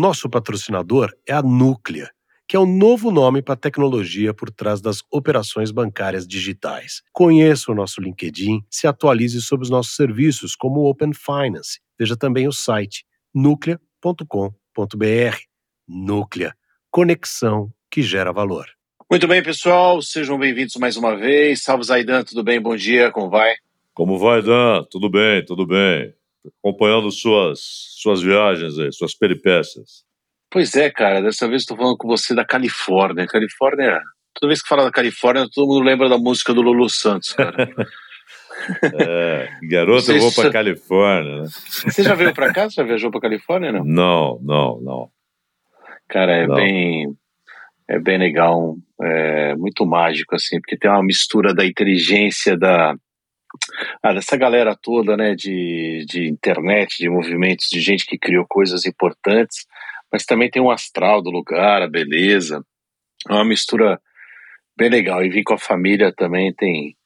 nosso patrocinador é a Núclea, que é o novo nome para a tecnologia por trás das operações bancárias digitais. Conheça o nosso LinkedIn, se atualize sobre os nossos serviços, como o Open Finance. Veja também o site nuclea.com.br. Núclea, conexão que gera valor. Muito bem, pessoal, sejam bem-vindos mais uma vez. Salve Zaidan, tudo bem? Bom dia, como vai? Como vai, Dan? Tudo bem, tudo bem. Acompanhando suas, suas viagens aí, suas peripécias. Pois é, cara, dessa vez estou falando com você da Califórnia. Califórnia, toda vez que fala da Califórnia, todo mundo lembra da música do Lulu Santos, cara. é, garoto, eu vou para Califórnia, né? Você já veio para cá? Você já viajou para Califórnia, não? Não, não, não. Cara, é não. bem é bem legal, é muito mágico assim, porque tem uma mistura da inteligência da ah, dessa galera toda, né, de, de internet, de movimentos, de gente que criou coisas importantes, mas também tem um astral do lugar, a beleza. É uma mistura bem legal. E vir com a família também tem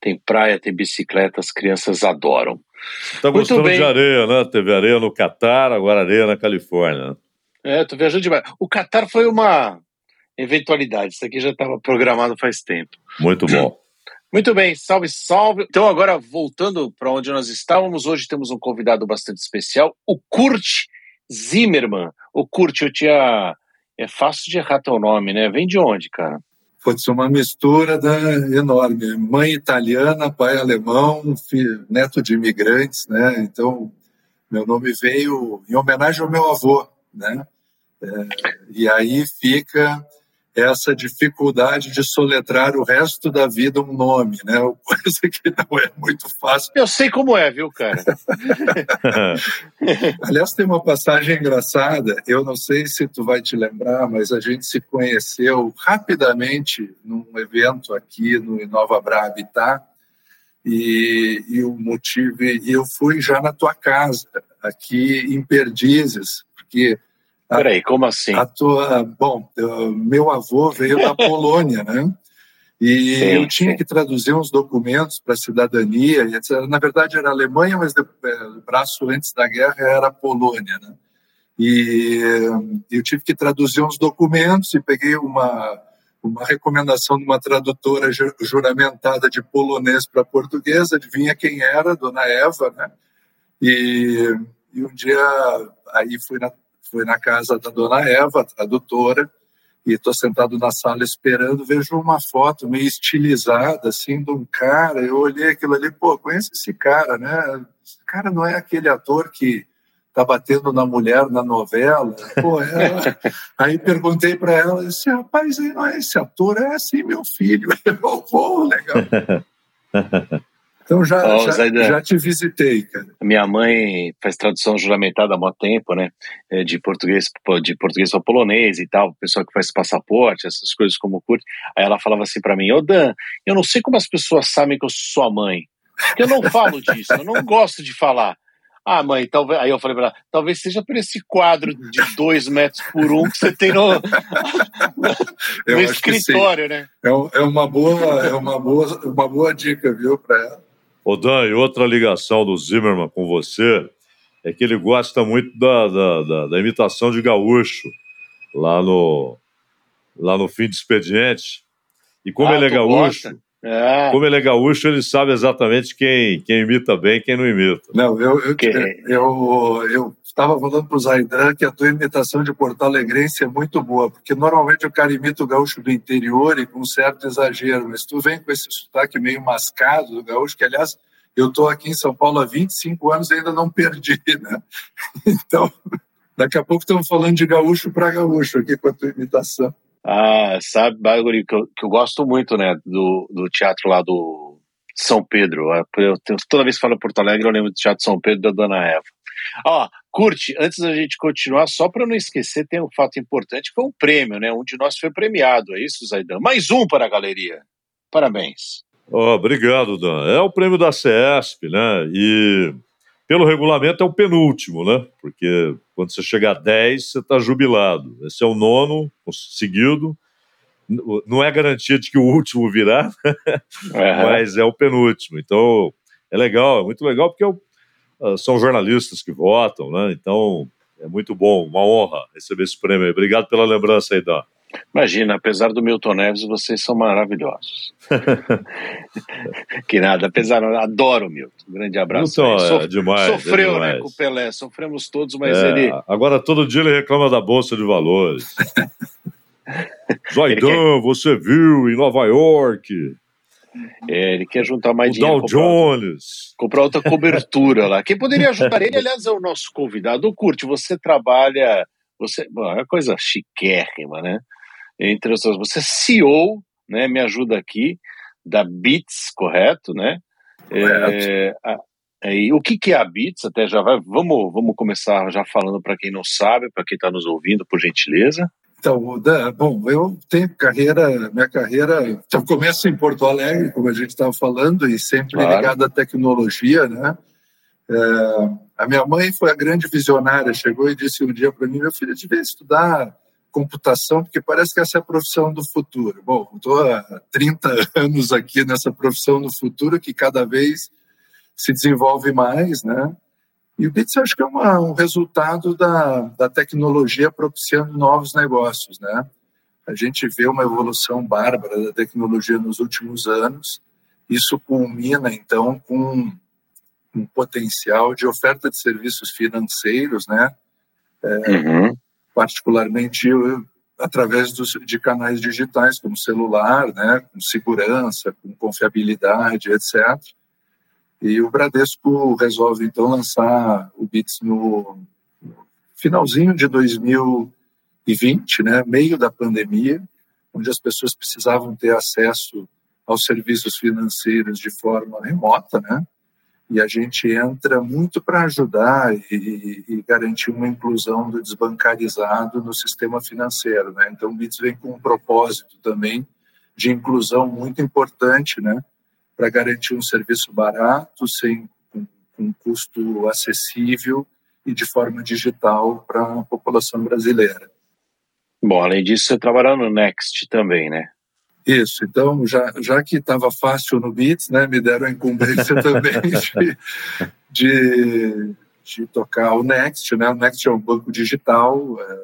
tem praia, tem bicicleta, as crianças adoram. Tá gostando de areia, né? Teve areia no Catar, agora areia na Califórnia. É, tô viajando demais. O Catar foi uma eventualidade, isso aqui já estava programado faz tempo. Muito bom. Muito bem, salve, salve. Então, agora voltando para onde nós estávamos, hoje temos um convidado bastante especial, o Kurt Zimmermann. O Kurt, eu tinha. É fácil de errar teu nome, né? Vem de onde, cara? Ser uma mistura da, enorme. Mãe italiana, pai alemão, filho, neto de imigrantes, né? Então, meu nome veio em homenagem ao meu avô, né? É, e aí fica essa dificuldade de soletrar o resto da vida um nome, né? Coisa que não é muito fácil. Eu sei como é, viu, cara? Aliás, tem uma passagem engraçada, eu não sei se tu vai te lembrar, mas a gente se conheceu rapidamente num evento aqui no Inova Bra Habitat, e, e o motivo, e eu fui já na tua casa, aqui em Perdizes, porque Peraí, como assim? A tua, bom, meu avô veio da Polônia, né? E sim, eu tinha sim. que traduzir uns documentos para cidadania, e etc. Na verdade era Alemanha, mas é, o braço antes da guerra era Polônia, né? E eu tive que traduzir uns documentos e peguei uma uma recomendação de uma tradutora juramentada de polonês para português, adivinha quem era? Dona Eva, né? E, e um dia aí fui na fui na casa da dona Eva, tradutora, e estou sentado na sala esperando, vejo uma foto meio estilizada, assim, de um cara, eu olhei aquilo ali, pô, conhece esse cara, né? Esse cara não é aquele ator que tá batendo na mulher na novela, pô, é... aí perguntei para ela, disse, rapaz, não é esse ator, é assim, meu filho, pô, legal. Então já, oh, já, já, te visitei, cara. Minha mãe faz tradução juramentada há muito tempo, né? É, de português de português para polonês e tal, pessoal que faz passaporte, essas coisas como curte. Aí ela falava assim para mim: Ô Dan, eu não sei como as pessoas sabem que eu sou sua mãe. Porque eu não falo disso, eu não gosto de falar. Ah, mãe, talvez. Aí eu falei pra ela, talvez seja por esse quadro de dois metros por um que você tem no, no escritório, né? É, é, uma boa, é uma boa, uma boa dica, viu, para ela. Ô Dan, e outra ligação do Zimmerman com você é que ele gosta muito da, da, da, da imitação de gaúcho lá no, lá no fim de expediente. E como ah, ele é gaúcho, é. como ele é gaúcho, ele sabe exatamente quem, quem imita bem e quem não imita. Não, eu eu, eu, eu estava falando para o Zaidan que a tua imitação de Porto Alegrense é muito boa, porque normalmente o cara imita o gaúcho do interior e com certo exagero, mas tu vem com esse sotaque meio mascado do gaúcho, que aliás eu estou aqui em São Paulo há 25 anos e ainda não perdi, né? Então, daqui a pouco estamos falando de gaúcho para gaúcho aqui com a tua imitação. Ah, sabe, Baguri, que eu, que eu gosto muito, né, do, do teatro lá do São Pedro. Eu, toda vez que falo Porto Alegre, eu lembro do Teatro São Pedro da Dona Eva. Ó, curte, antes da gente continuar, só para não esquecer, tem um fato importante, foi um prêmio, né? Um de nós foi premiado, é isso, Zaidan? Mais um para a galeria. Parabéns. Oh, obrigado, Dan. É o prêmio da CESP, né? E pelo regulamento é o penúltimo, né? Porque quando você chegar a 10, você está jubilado. Esse é o nono seguido. Não é garantia de que o último virá, uhum. mas é o penúltimo. Então, é legal, é muito legal, porque é o, ah, são jornalistas que votam, né? Então, É muito bom, uma honra receber esse prêmio. Obrigado pela lembrança aí, Dan. Imagina, apesar do Milton Neves, vocês são maravilhosos. que nada, apesar, adoro o Milton. Um grande abraço. Milton Sof é demais. Sofreu, é demais. né, com o Pelé, sofremos todos, mas é, ele. Agora todo dia ele reclama da Bolsa de Valores. Zaidan, quer... você viu em Nova York. É, ele quer juntar mais o dinheiro. Dow Jones. Comprar outra cobertura lá. Quem poderia ajudar ele, aliás, é o nosso convidado. O Curte, você trabalha. Você, bom, é uma coisa chiquérrima, né? Entre outras, você é CEO, né? Me ajuda aqui, da Bits, correto, né? É, a, e o que, que é a Bits? Até já vai. Vamos, vamos começar já falando para quem não sabe, para quem está nos ouvindo, por gentileza. Então, bom, eu tenho carreira, minha carreira então, começa em Porto Alegre, como a gente estava falando, e sempre claro. ligada à tecnologia, né? É, a minha mãe foi a grande visionária, chegou e disse um dia para mim, meu filho, devia estudar computação, porque parece que essa é a profissão do futuro. Bom, estou há 30 anos aqui nessa profissão do futuro, que cada vez se desenvolve mais, né? E o Bits acho que é uma, um resultado da, da tecnologia propiciando novos negócios, né? A gente vê uma evolução bárbara da tecnologia nos últimos anos. Isso culmina, então, com um potencial de oferta de serviços financeiros, né? É, uhum. Particularmente através dos, de canais digitais, como celular, né? Com segurança, com confiabilidade, etc. E o Bradesco resolve então lançar o Bits no finalzinho de 2020, né, meio da pandemia, onde as pessoas precisavam ter acesso aos serviços financeiros de forma remota, né? E a gente entra muito para ajudar e, e, garantir uma inclusão do desbancarizado no sistema financeiro, né? Então o Bits vem com um propósito também de inclusão muito importante, né? para garantir um serviço barato, sem com, com custo acessível e de forma digital para a população brasileira. Bom, além disso, você trabalha no Next também, né? Isso, então, já, já que estava fácil no Bits, né, me deram a incumbência também de, de, de, tocar o Next, né? O Next é um banco digital, é,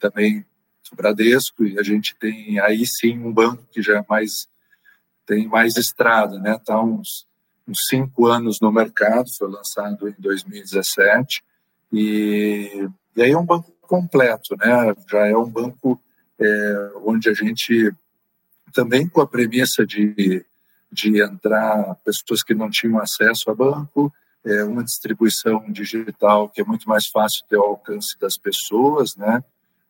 também do Bradesco, e a gente tem aí sim um banco que já é mais tem mais estrada, né? Está uns, uns cinco anos no mercado, foi lançado em 2017 e, e aí é um banco completo, né? Já é um banco é, onde a gente também com a premissa de, de entrar pessoas que não tinham acesso a banco, é uma distribuição digital que é muito mais fácil ter o alcance das pessoas, né?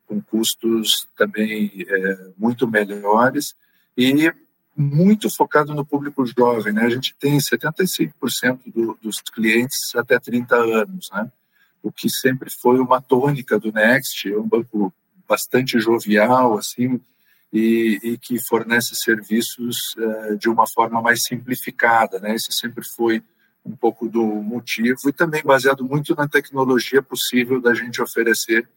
Com custos também é, muito melhores e muito focado no público jovem, né? A gente tem 75% do, dos clientes até 30 anos, né? O que sempre foi uma tônica do Next, é um banco bastante jovial, assim, e, e que fornece serviços uh, de uma forma mais simplificada, né? Esse sempre foi um pouco do motivo e também baseado muito na tecnologia possível da gente oferecer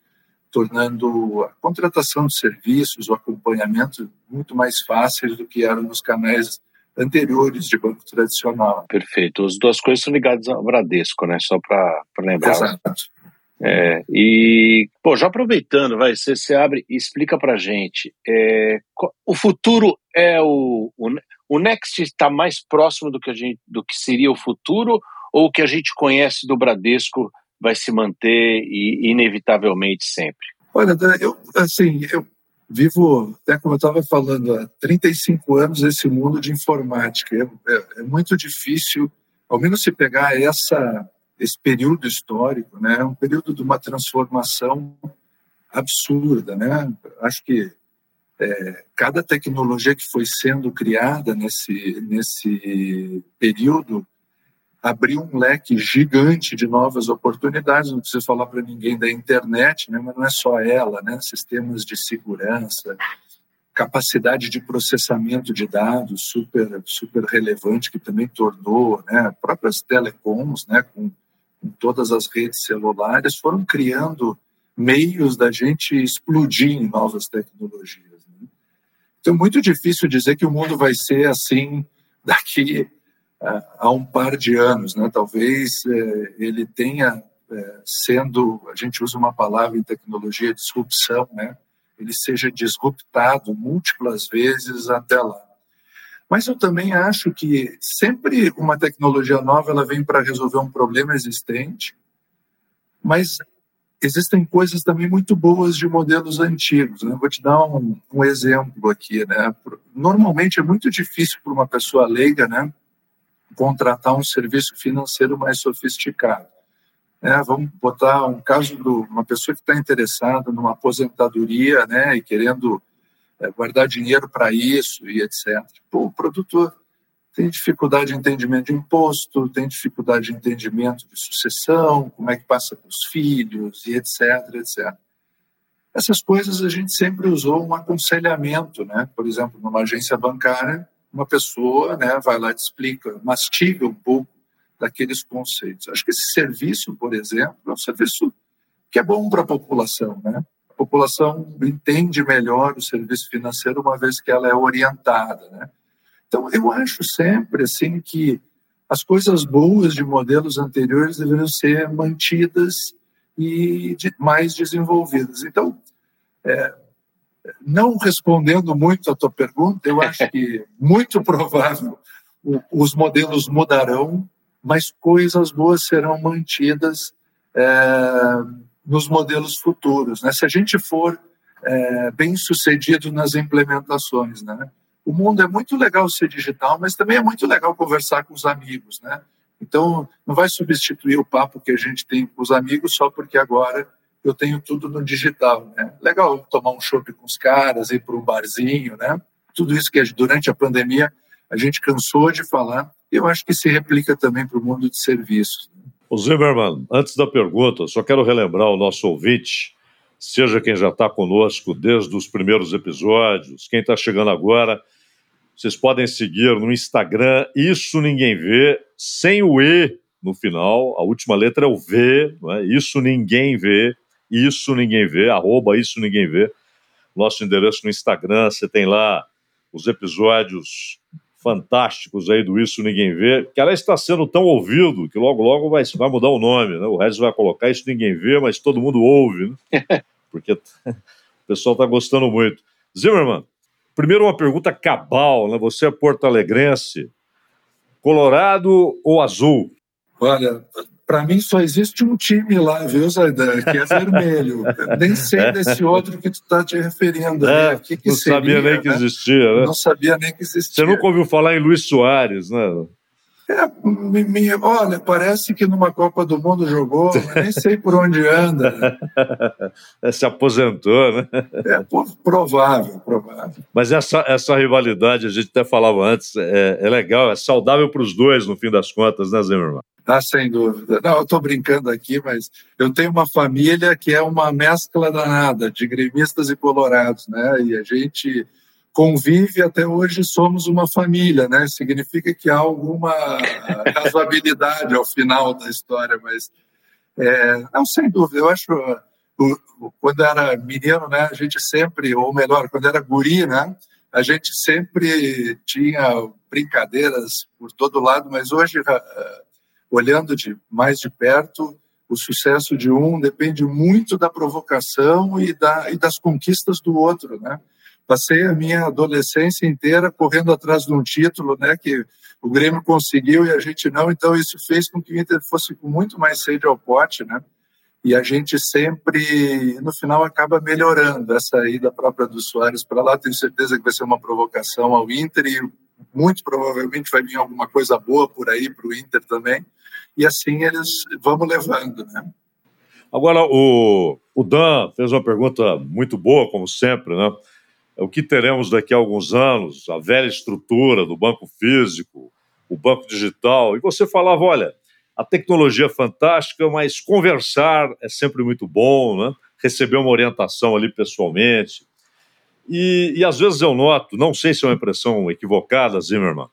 tornando a contratação de serviços, o acompanhamento muito mais fáceis do que eram nos canais anteriores de banco tradicional. Perfeito. As duas coisas são ligadas ao Bradesco, né? Só para lembrar. Exato. É, e, pô, já aproveitando, vai, você, você abre e explica para gente. É, o futuro é o, o, o Next está mais próximo do que, a gente, do que seria o futuro ou o que a gente conhece do Bradesco vai se manter e inevitavelmente sempre? Olha, eu assim, eu vivo, até como eu estava falando, há 35 anos esse mundo de informática. É, é, é, muito difícil, ao menos se pegar essa esse período histórico, né, um período de uma transformação absurda, né? Acho que é, cada tecnologia que foi sendo criada nesse nesse período abriu um leque gigante de novas oportunidades. Não preciso falar para ninguém da internet, né? mas não é só ela, né? Sistemas de segurança, capacidade de processamento de dados super super relevante que também tornou, né? Próprias telecoms, né? Com, com todas as redes celulares foram criando meios da gente explodir em novas tecnologias. Né? Então, é muito difícil dizer que o mundo vai ser assim daqui há um par de anos, né? Talvez é, ele tenha é, sendo, a gente usa uma palavra em tecnologia, disrupção, né? ele seja disruptado múltiplas vezes até lá. Mas eu também acho que sempre uma tecnologia nova ela vem para resolver um problema existente, mas existem coisas também muito boas de modelos antigos. Né? Vou te dar um, um exemplo aqui. Né? Normalmente é muito difícil para uma pessoa leiga né, contratar um serviço financeiro mais sofisticado. É, vamos botar um caso de uma pessoa que está interessada numa aposentadoria né, e querendo guardar dinheiro para isso e etc. Pô, o produtor tem dificuldade de entendimento de imposto, tem dificuldade de entendimento de sucessão, como é que passa para os filhos e etc, etc. Essas coisas a gente sempre usou um aconselhamento, né? Por exemplo, numa agência bancária, uma pessoa, né, vai lá e te explica, mastiga um pouco daqueles conceitos. Acho que esse serviço, por exemplo, é um serviço que é bom para a população, né? A população entende melhor o serviço financeiro uma vez que ela é orientada, né? Então, eu acho sempre assim que as coisas boas de modelos anteriores deveriam ser mantidas e de, mais desenvolvidas. Então, é, não respondendo muito à tua pergunta, eu acho que muito provável os modelos mudarão mas coisas boas serão mantidas é, nos modelos futuros. Né? Se a gente for é, bem sucedido nas implementações, né? O mundo é muito legal ser digital, mas também é muito legal conversar com os amigos, né? Então, não vai substituir o papo que a gente tem com os amigos só porque agora eu tenho tudo no digital, né? Legal tomar um chopp com os caras, ir para um barzinho, né? Tudo isso que durante a pandemia a gente cansou de falar eu acho que se replica também para o mundo de serviços. O antes da pergunta, só quero relembrar o nosso ouvinte, seja quem já está conosco desde os primeiros episódios, quem está chegando agora, vocês podem seguir no Instagram, Isso Ninguém Vê, sem o E no final, a última letra é o V, é? Isso Ninguém Vê, Isso Ninguém Vê, arroba Isso Ninguém Vê. Nosso endereço no Instagram, você tem lá os episódios fantásticos aí do Isso Ninguém Vê, que aliás está sendo tão ouvido que logo, logo vai, vai mudar o nome, né? O Regis vai colocar Isso Ninguém Vê, mas todo mundo ouve, né? Porque o pessoal está gostando muito. Zimmermann, primeiro uma pergunta cabal, né? Você é porto-alegrense, colorado ou azul? Olha, para mim só existe um time lá, viu, Zaidan, que é vermelho. nem sei desse outro que tu está te referindo. É, que que não seria, sabia nem né? que existia, né? Não sabia nem que existia. Você nunca ouviu falar em Luiz Soares, né? É, olha, parece que numa Copa do Mundo jogou, nem sei por onde anda. É, se aposentou, né? É provável, provável. Mas essa, essa rivalidade, a gente até falava antes, é, é legal, é saudável para os dois, no fim das contas, né, Zimmermann? Ah, sem dúvida. Não, eu estou brincando aqui, mas eu tenho uma família que é uma mescla danada de gremistas e colorados, né? E a gente convive até hoje, somos uma família, né? Significa que há alguma razoabilidade ao final da história, mas é, não, sem dúvida. Eu acho quando era menino, né? A gente sempre, ou melhor, quando era guri, né? A gente sempre tinha brincadeiras por todo lado, mas hoje olhando de mais de perto, o sucesso de um depende muito da provocação e, da, e das conquistas do outro, né? Passei a minha adolescência inteira correndo atrás de um título, né, que o Grêmio conseguiu e a gente não, então isso fez com que o Inter fosse com muito mais sede ao pote, né? E a gente sempre, no final, acaba melhorando essa ida própria do Soares para lá. Tenho certeza que vai ser uma provocação ao Inter e muito provavelmente vai vir alguma coisa boa por aí para o Inter também. E assim eles vamos levando, né? Agora, o, o Dan fez uma pergunta muito boa, como sempre, né? O que teremos daqui a alguns anos? A velha estrutura do banco físico, o banco digital. E você falava, olha, a tecnologia é fantástica, mas conversar é sempre muito bom, né? Receber uma orientação ali pessoalmente. E, e às vezes eu noto, não sei se é uma impressão equivocada, Zimmermann,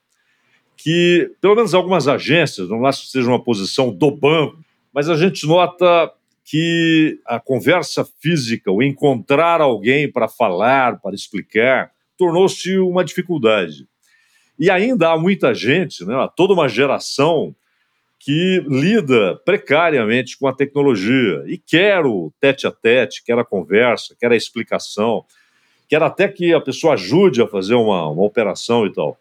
que pelo menos algumas agências, não acho que seja uma posição do banco, mas a gente nota que a conversa física, o encontrar alguém para falar, para explicar, tornou-se uma dificuldade. E ainda há muita gente, né, toda uma geração que lida precariamente com a tecnologia e quer o tete a tete, quer a conversa, quer a explicação, quer até que a pessoa ajude a fazer uma, uma operação e tal.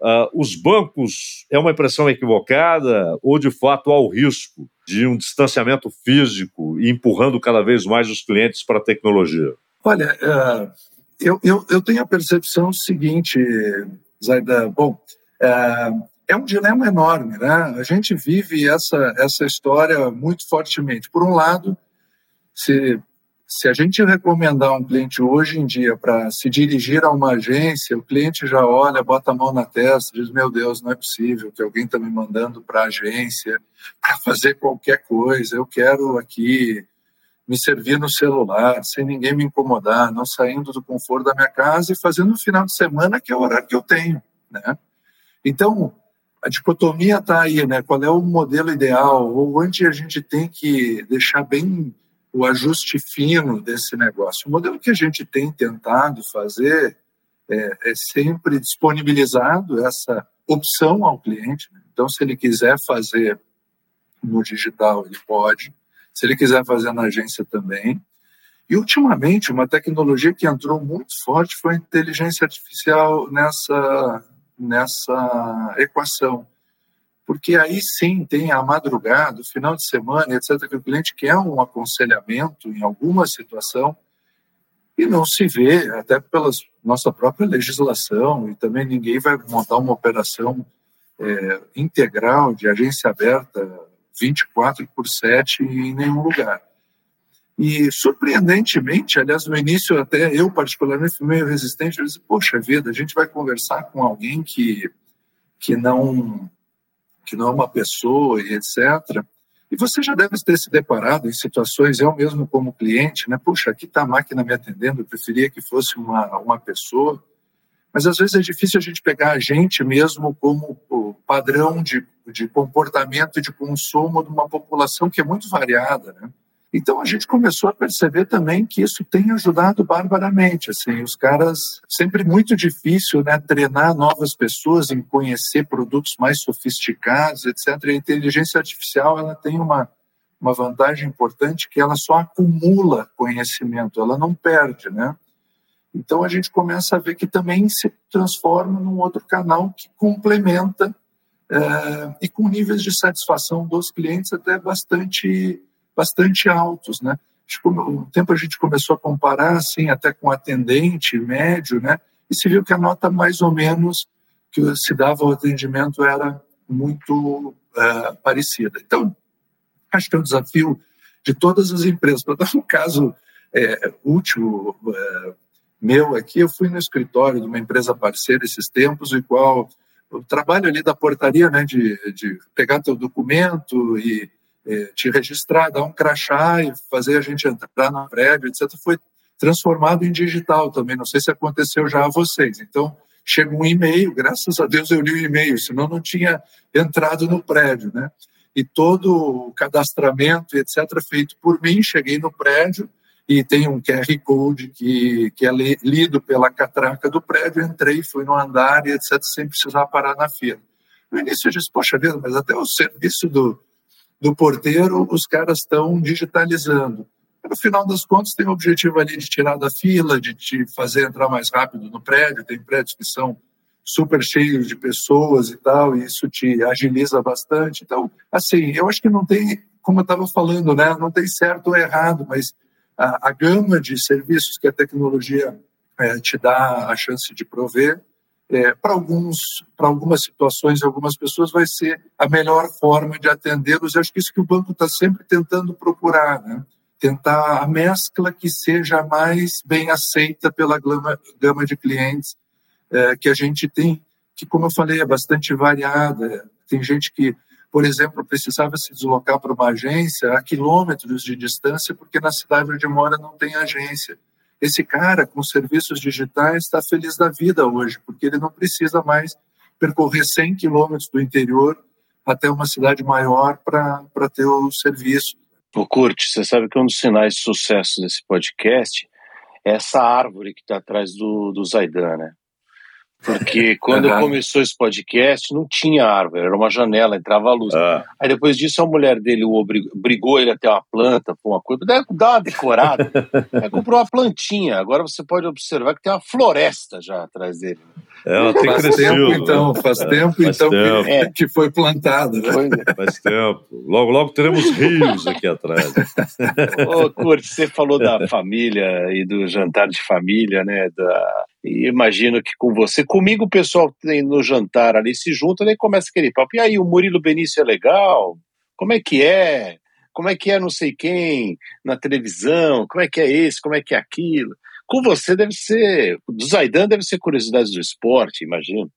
Uh, os bancos é uma impressão equivocada ou de fato há o risco de um distanciamento físico e empurrando cada vez mais os clientes para a tecnologia? Olha, uh, eu, eu, eu, tenho a percepção seguinte, Zaidan. Bom, uh, é um dilema enorme, né? A gente vive essa, essa história muito fortemente. Por um lado, se se a gente recomendar um cliente hoje em dia para se dirigir a uma agência, o cliente já olha, bota a mão na testa, diz: Meu Deus, não é possível que alguém está me mandando para a agência para fazer qualquer coisa. Eu quero aqui me servir no celular, sem ninguém me incomodar, não saindo do conforto da minha casa e fazendo no final de semana, que é o horário que eu tenho. Né? Então, a dicotomia está aí, né? Qual é o modelo ideal? Ou onde a gente tem que deixar bem o ajuste fino desse negócio. O modelo que a gente tem tentado fazer é, é sempre disponibilizado essa opção ao cliente. Né? Então, se ele quiser fazer no digital, ele pode. Se ele quiser fazer na agência também. E, ultimamente, uma tecnologia que entrou muito forte foi a inteligência artificial nessa, nessa equação porque aí sim tem a madrugada, o final de semana, etc., que o cliente quer um aconselhamento em alguma situação e não se vê, até pela nossa própria legislação, e também ninguém vai montar uma operação é, integral de agência aberta 24 por 7 em nenhum lugar. E, surpreendentemente, aliás, no início, até eu, particularmente, fui meio resistente. Eu disse, poxa vida, a gente vai conversar com alguém que, que não que não é uma pessoa e etc. E você já deve ter se deparado em situações, eu mesmo como cliente, né? Puxa, aqui está a máquina me atendendo, eu preferia que fosse uma, uma pessoa. Mas às vezes é difícil a gente pegar a gente mesmo como o padrão de, de comportamento e de consumo de uma população que é muito variada, né? Então a gente começou a perceber também que isso tem ajudado barbaramente. Assim, os caras sempre muito difícil, né, treinar novas pessoas em conhecer produtos mais sofisticados, etc. E a inteligência artificial ela tem uma uma vantagem importante que ela só acumula conhecimento, ela não perde, né? Então a gente começa a ver que também se transforma num outro canal que complementa é, e com níveis de satisfação dos clientes até bastante bastante altos, né? Um tempo a gente começou a comparar, assim, até com atendente médio, né? E se viu que a nota mais ou menos que se dava ao atendimento era muito uh, parecida. Então, acho que é um desafio de todas as empresas. Para dar um caso é, último é, meu aqui, eu fui no escritório de uma empresa parceira esses tempos, o qual o trabalho ali da portaria, né, de, de pegar teu documento e é, te registrar, dar um crachá e fazer a gente entrar no prédio, etc., foi transformado em digital também. Não sei se aconteceu já a vocês. Então, chega um e-mail, graças a Deus eu li o e-mail, senão não tinha entrado no prédio, né? E todo o cadastramento, etc., feito por mim, cheguei no prédio e tem um QR Code que, que é lido pela catraca do prédio, entrei, fui no andar e etc., sem precisar parar na fila. No início eu disse, poxa vida, mas até o serviço do, do porteiro, os caras estão digitalizando. No final das contas, tem o objetivo ali de tirar da fila, de te fazer entrar mais rápido no prédio. Tem prédios que são super cheios de pessoas e tal, e isso te agiliza bastante. Então, assim, eu acho que não tem, como eu estava falando, né, não tem certo ou errado, mas a, a gama de serviços que a tecnologia é, te dá a chance de prover é, para alguns, para algumas situações, algumas pessoas vai ser a melhor forma de atendê-los. Eu acho que isso que o banco está sempre tentando procurar, né? Tentar a mescla que seja mais bem aceita pela gama, gama de clientes é, que a gente tem, que como eu falei é bastante variada. Tem gente que, por exemplo, precisava se deslocar para uma agência a quilômetros de distância porque na cidade onde mora não tem agência. Esse cara, com serviços digitais, está feliz da vida hoje, porque ele não precisa mais percorrer 100 quilômetros do interior até uma cidade maior para ter o serviço. Ô, Curte, você sabe que um dos sinais de sucesso desse podcast é essa árvore que está atrás do, do Zaidan, né? Porque quando uhum. começou esse podcast, não tinha árvore, era uma janela, entrava a luz. Ah. Aí depois disso, a mulher dele o obrigou ele a ter uma planta, uma coisa, dá uma decorada. Aí comprou uma plantinha. Agora você pode observar que tem uma floresta já atrás dele. Ela tem faz crescido. Tempo, então, faz é, tempo, faz então, tempo. Que, é. que, foi plantada. Né? É. Faz tempo. Logo, logo teremos rios aqui atrás. Ô, Kurt, você falou da família e do jantar de família, né? Da... E imagino que com você, comigo o pessoal tem no jantar ali, se junta, nem começa aquele papo. E aí, o Murilo Benício é legal? Como é que é? Como é que é não sei quem na televisão? Como é que é esse? Como é que é aquilo? Com você deve ser, do Zaidan deve ser curiosidades do esporte, imagino.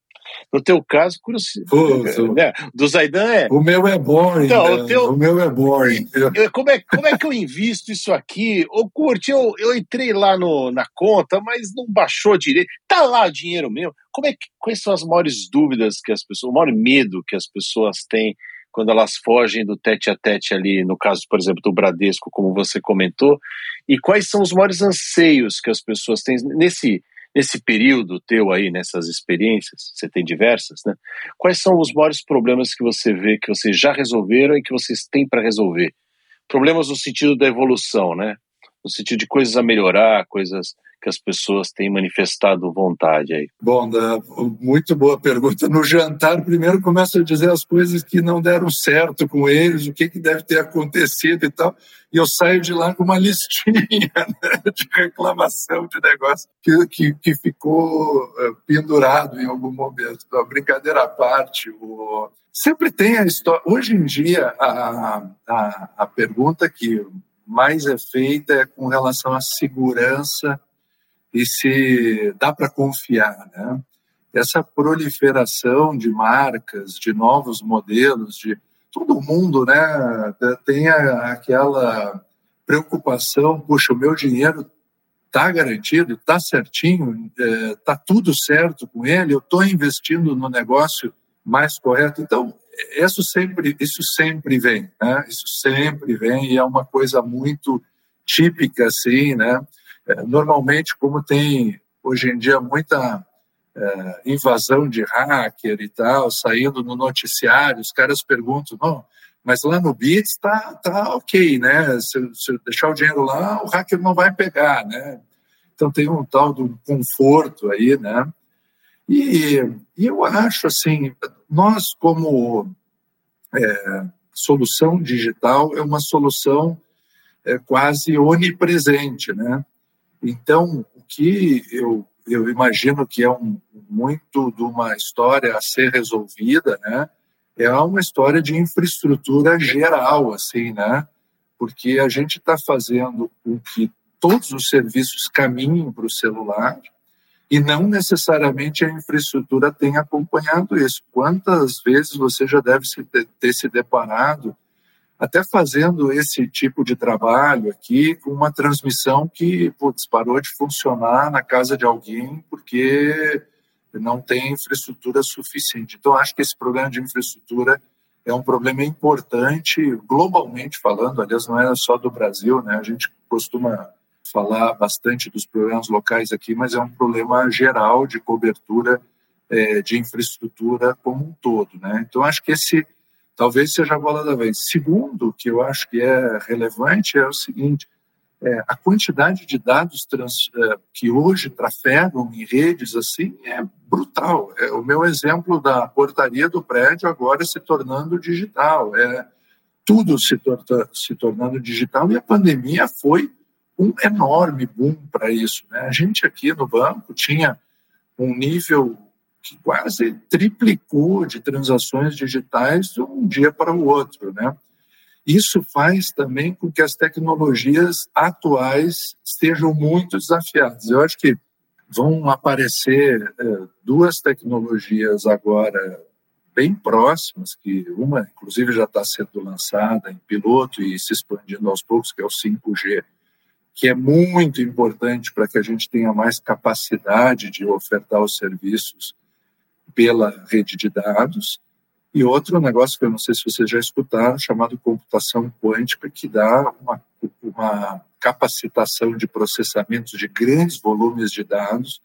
No teu caso, curiosidade. Né? Do Zaidan é. O meu é boring. Então, o, né? teu... o meu é boring. Como, é, como é que eu invisto isso aqui? Ô, Curte, eu, eu entrei lá no, na conta, mas não baixou direito. Tá lá o dinheiro meu. Como é que, quais são as maiores dúvidas que as pessoas, o maior medo que as pessoas têm quando elas fogem do tete a tete ali, no caso, por exemplo, do Bradesco, como você comentou, e quais são os maiores anseios que as pessoas têm nesse nesse período teu aí, nessas experiências, você tem diversas, né? Quais são os maiores problemas que você vê que vocês já resolveram e que vocês têm para resolver? Problemas no sentido da evolução, né? No sentido de coisas a melhorar, coisas que as pessoas têm manifestado vontade aí? Bom, muito boa pergunta. No jantar, primeiro começa a dizer as coisas que não deram certo com eles, o que, que deve ter acontecido e tal, e eu saio de lá com uma listinha né, de reclamação de negócio que, que, que ficou eh, pendurado em algum momento. Então, brincadeira à parte, o... sempre tem a história. Hoje em dia, a, a, a pergunta que mais é feita é com relação à segurança e se dá para confiar, né? Essa proliferação de marcas, de novos modelos, de todo mundo, né, tem aquela preocupação, puxa, o meu dinheiro está garantido, está certinho, está é, tudo certo com ele, eu estou investindo no negócio mais correto. Então, isso sempre, isso sempre vem, né? Isso sempre vem e é uma coisa muito típica, assim, né? É, normalmente, como tem hoje em dia muita é, invasão de hacker e tal, saindo no noticiário, os caras perguntam, não, mas lá no Bits está tá ok, né? Se, se deixar o dinheiro lá, o hacker não vai pegar, né? Então tem um tal do conforto aí, né? E, e eu acho assim, nós como é, solução digital é uma solução é, quase onipresente, né? Então, o que eu, eu imagino que é um, muito de uma história a ser resolvida, né? É uma história de infraestrutura geral, assim, né? Porque a gente está fazendo com que todos os serviços caminhem para o celular e não necessariamente a infraestrutura tenha acompanhado isso. Quantas vezes você já deve ter se deparado até fazendo esse tipo de trabalho aqui com uma transmissão que putz, parou de funcionar na casa de alguém porque não tem infraestrutura suficiente. Então, acho que esse problema de infraestrutura é um problema importante, globalmente falando, aliás, não é só do Brasil, né? A gente costuma falar bastante dos problemas locais aqui, mas é um problema geral de cobertura é, de infraestrutura como um todo, né? Então, acho que esse talvez seja a bola da vez. Segundo, que eu acho que é relevante, é o seguinte: é, a quantidade de dados trans, é, que hoje trafegam em redes assim é brutal. É, o meu exemplo da portaria do prédio agora se tornando digital, é tudo se, tor se tornando digital e a pandemia foi um enorme boom para isso. Né? A gente aqui no banco tinha um nível que quase triplicou de transações digitais de um dia para o outro, né? Isso faz também com que as tecnologias atuais estejam muito desafiadas. Eu acho que vão aparecer é, duas tecnologias agora bem próximas, que uma, inclusive, já está sendo lançada em piloto e se expandindo aos poucos, que é o 5G, que é muito importante para que a gente tenha mais capacidade de ofertar os serviços pela rede de dados, e outro negócio que eu não sei se vocês já escutaram, chamado computação quântica, que dá uma, uma capacitação de processamento de grandes volumes de dados,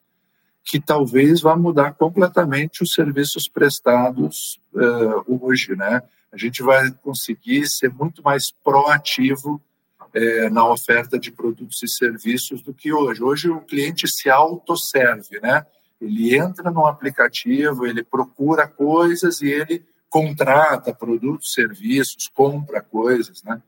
que talvez vá mudar completamente os serviços prestados uh, hoje, né? A gente vai conseguir ser muito mais proativo é, na oferta de produtos e serviços do que hoje. Hoje o cliente se autosserve, né? Ele entra no aplicativo, ele procura coisas e ele contrata produtos, serviços, compra coisas, né?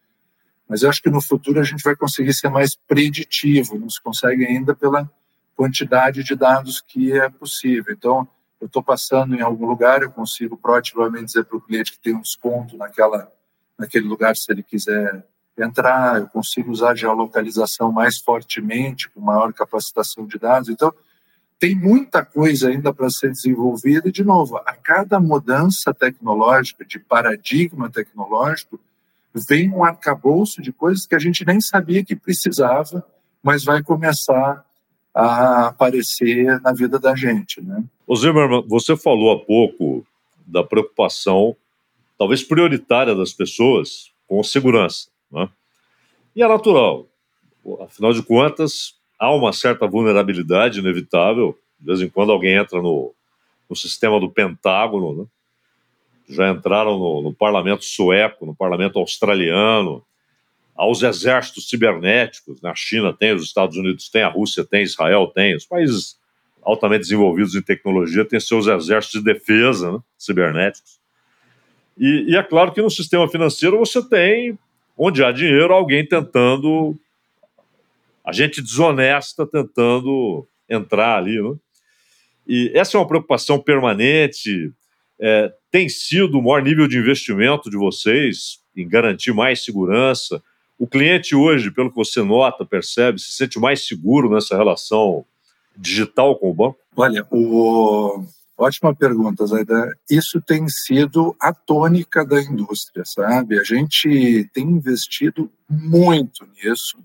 Mas eu acho que no futuro a gente vai conseguir ser mais preditivo, não se consegue ainda pela quantidade de dados que é possível. Então, eu estou passando em algum lugar, eu consigo proativamente dizer para o cliente que tem um desconto naquela, naquele lugar se ele quiser entrar, eu consigo usar a geolocalização mais fortemente, com maior capacitação de dados. Então, tem muita coisa ainda para ser desenvolvida, e, de novo, a cada mudança tecnológica, de paradigma tecnológico, vem um arcabouço de coisas que a gente nem sabia que precisava, mas vai começar a aparecer na vida da gente. Né? Ô Zimmermann, você falou há pouco da preocupação, talvez prioritária das pessoas, com segurança. Né? E é natural. Afinal de contas, há uma certa vulnerabilidade inevitável. De vez em quando alguém entra no, no sistema do Pentágono, né? já entraram no, no, parlamento sueco, no parlamento australiano, aos exércitos cibernéticos. Na China tem, os Estados Unidos tem, a Rússia tem, Israel tem, os países altamente desenvolvidos em tecnologia têm seus exércitos de defesa né, cibernéticos. E, e, é claro que no sistema financeiro você tem, onde há dinheiro, alguém tentando, a gente desonesta tentando entrar ali. Né? E essa é uma preocupação permanente. É, tem sido o maior nível de investimento de vocês em garantir mais segurança, o cliente hoje, pelo que você nota, percebe, se sente mais seguro nessa relação digital com o banco? Olha, o... ótima pergunta, Zaidan. Isso tem sido a tônica da indústria, sabe? A gente tem investido muito nisso.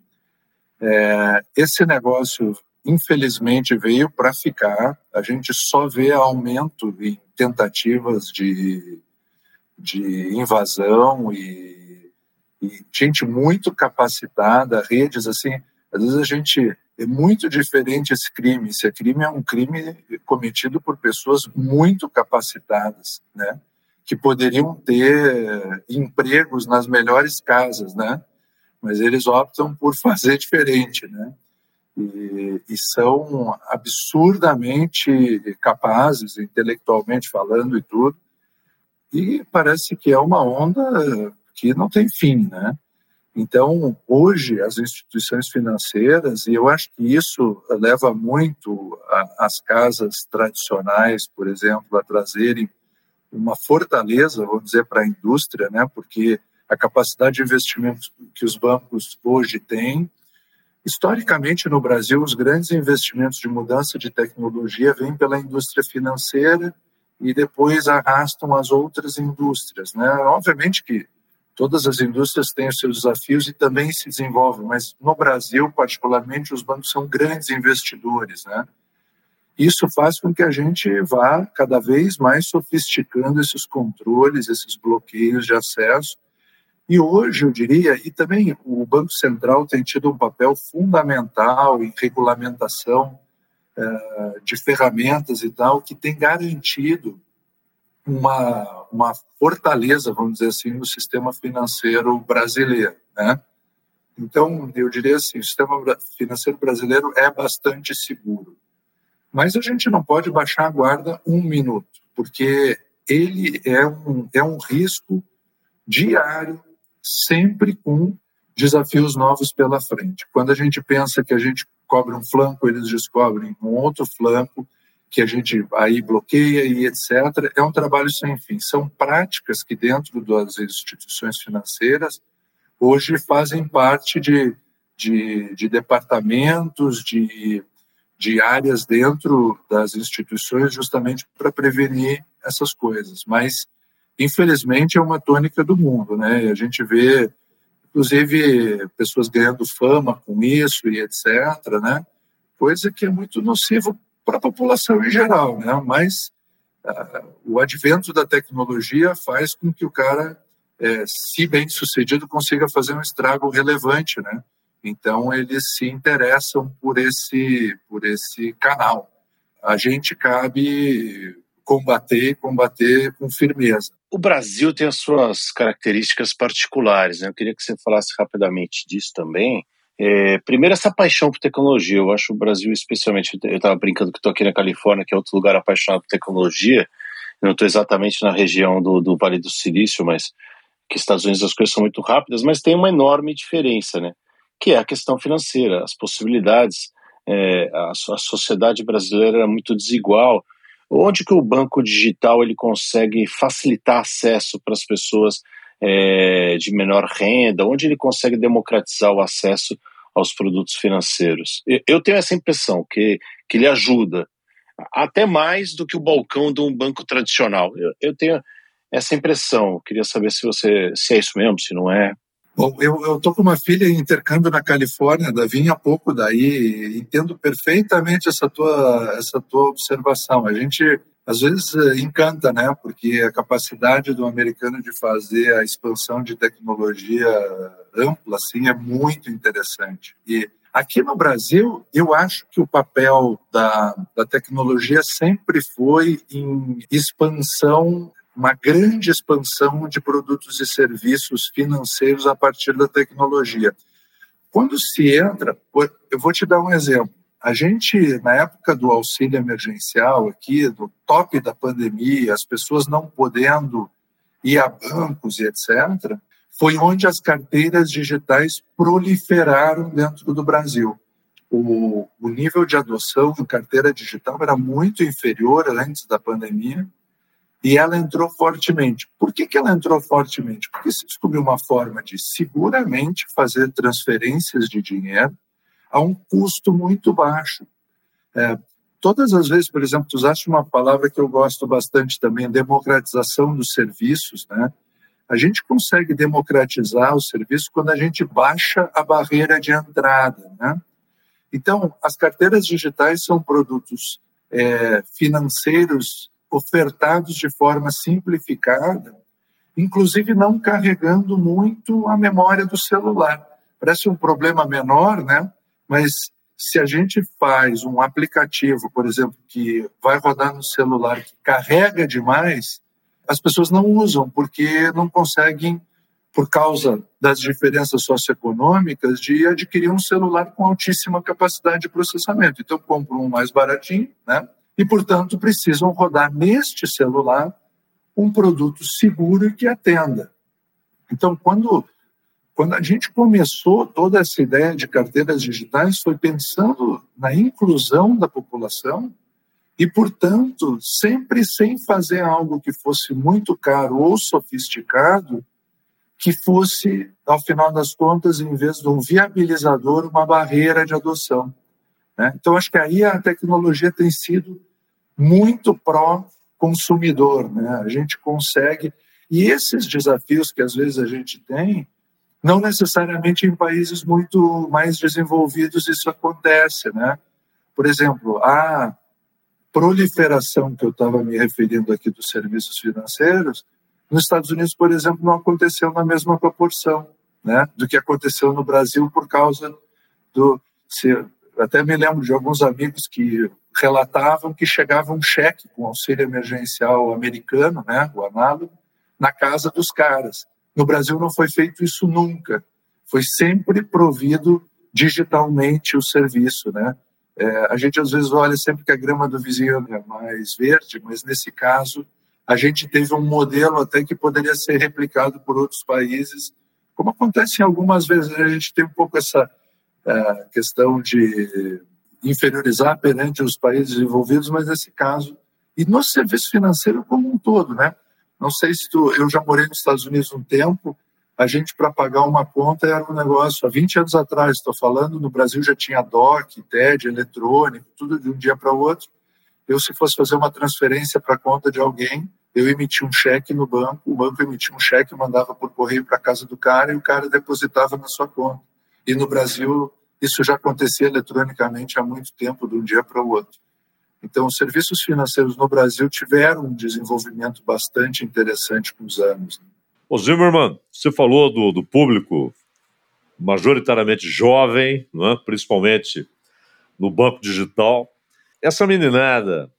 É... Esse negócio, infelizmente, veio para ficar. A gente só vê aumento em tentativas de, de invasão e e gente muito capacitada, redes assim. Às vezes a gente é muito diferente esse crime. Esse crime é um crime cometido por pessoas muito capacitadas, né? Que poderiam ter empregos nas melhores casas, né? Mas eles optam por fazer diferente, né? E, e são absurdamente capazes, intelectualmente falando e tudo. E parece que é uma onda que não tem fim, né? Então, hoje, as instituições financeiras, e eu acho que isso leva muito as casas tradicionais, por exemplo, a trazerem uma fortaleza, vamos dizer, para a indústria, né? porque a capacidade de investimento que os bancos hoje têm, historicamente no Brasil, os grandes investimentos de mudança de tecnologia vêm pela indústria financeira e depois arrastam as outras indústrias. Né? Obviamente que Todas as indústrias têm os seus desafios e também se desenvolvem, mas no Brasil, particularmente, os bancos são grandes investidores, né? Isso faz com que a gente vá cada vez mais sofisticando esses controles, esses bloqueios de acesso. E hoje, eu diria, e também o Banco Central tem tido um papel fundamental em regulamentação eh, de ferramentas e tal, que tem garantido uma, uma fortaleza, vamos dizer assim, no sistema financeiro brasileiro, né? Então, eu diria assim, o sistema financeiro brasileiro é bastante seguro. Mas a gente não pode baixar a guarda um minuto, porque ele é um, é um risco diário, sempre com desafios novos pela frente. Quando a gente pensa que a gente cobre um flanco, eles descobrem um outro flanco, que a gente aí bloqueia e etc. É um trabalho sem fim. São práticas que dentro das instituições financeiras hoje fazem parte de, de, de departamentos, de, de áreas dentro das instituições justamente para prevenir essas coisas. Mas, infelizmente, é uma tônica do mundo, né? A gente vê, inclusive, pessoas ganhando fama com isso e etc., né? Coisa que é muito nocivo para a população em geral, né? Mas uh, o advento da tecnologia faz com que o cara, é, se bem sucedido, consiga fazer um estrago relevante, né? Então eles se interessam por esse por esse canal. a gente cabe combater, combater com firmeza. O Brasil tem as suas características particulares, né? Eu queria que você falasse rapidamente disso também. É, primeiro, essa paixão por tecnologia. Eu acho o Brasil, especialmente, eu estava brincando que estou aqui na Califórnia, que é outro lugar apaixonado por tecnologia. Eu não estou exatamente na região do, do Vale do Silício, mas que Estados Unidos as coisas são muito rápidas, mas tem uma enorme diferença, né? Que é a questão financeira, as possibilidades. É, a, a sociedade brasileira é muito desigual. Onde que o banco digital ele consegue facilitar acesso para as pessoas é, de menor renda? Onde ele consegue democratizar o acesso aos produtos financeiros? Eu tenho essa impressão que, que ele ajuda, até mais do que o balcão de um banco tradicional. Eu, eu tenho essa impressão. Queria saber se você se é isso mesmo, se não é. Bom, eu estou com uma filha em intercâmbio na Califórnia, da vim há pouco daí, entendo perfeitamente essa tua, essa tua observação. A gente às vezes encanta, né? Porque a capacidade do americano de fazer a expansão de tecnologia ampla, assim, é muito interessante. E aqui no Brasil, eu acho que o papel da, da tecnologia sempre foi em expansão uma grande expansão de produtos e serviços financeiros a partir da tecnologia. Quando se entra, eu vou te dar um exemplo. A gente, na época do auxílio emergencial, aqui, do top da pandemia, as pessoas não podendo ir a bancos e etc., foi onde as carteiras digitais proliferaram dentro do Brasil. O, o nível de adoção em carteira digital era muito inferior antes da pandemia, e ela entrou fortemente. Por que, que ela entrou fortemente? Porque se descobriu uma forma de seguramente fazer transferências de dinheiro a um custo muito baixo. É, todas as vezes, por exemplo, tu usaste uma palavra que eu gosto bastante também, democratização dos serviços, né? A gente consegue democratizar o serviço quando a gente baixa a barreira de entrada, né? Então, as carteiras digitais são produtos é, financeiros ofertados de forma simplificada, inclusive não carregando muito a memória do celular. Parece um problema menor, né? Mas se a gente faz um aplicativo, por exemplo, que vai rodar no celular que carrega demais, as pessoas não usam porque não conseguem, por causa das diferenças socioeconômicas, de adquirir um celular com altíssima capacidade de processamento. Então, compro um mais baratinho, né? E, portanto, precisam rodar neste celular um produto seguro que atenda. Então, quando, quando a gente começou toda essa ideia de carteiras digitais, foi pensando na inclusão da população e, portanto, sempre sem fazer algo que fosse muito caro ou sofisticado, que fosse, ao final das contas, em vez de um viabilizador, uma barreira de adoção. Né? Então, acho que aí a tecnologia tem sido muito pró-consumidor. Né? A gente consegue. E esses desafios que às vezes a gente tem, não necessariamente em países muito mais desenvolvidos isso acontece. Né? Por exemplo, a proliferação que eu estava me referindo aqui dos serviços financeiros, nos Estados Unidos, por exemplo, não aconteceu na mesma proporção né, do que aconteceu no Brasil por causa do. Se, até me lembro de alguns amigos que relatavam que chegava um cheque com auxílio emergencial americano, né, o análogo, na casa dos caras. No Brasil não foi feito isso nunca. Foi sempre provido digitalmente o serviço, né? É, a gente às vezes olha sempre que a grama do vizinho é mais verde, mas nesse caso a gente teve um modelo até que poderia ser replicado por outros países, como acontece em algumas vezes. A gente tem um pouco essa questão de inferiorizar perante os países envolvidos, mas nesse caso, e no serviço financeiro como um todo, né? Não sei se tu, eu já morei nos Estados Unidos um tempo, a gente para pagar uma conta era um negócio, há 20 anos atrás, estou falando, no Brasil já tinha DOC, TED, eletrônico, tudo de um dia para o outro. Eu, se fosse fazer uma transferência para a conta de alguém, eu emitia um cheque no banco, o banco emitia um cheque, mandava por correio para casa do cara e o cara depositava na sua conta. E no Brasil, isso já acontecia eletronicamente há muito tempo, de um dia para o outro. Então, os serviços financeiros no Brasil tiveram um desenvolvimento bastante interessante com os anos. Ô Zimmermann, você falou do, do público majoritariamente jovem, é? principalmente no banco digital. essa meninada,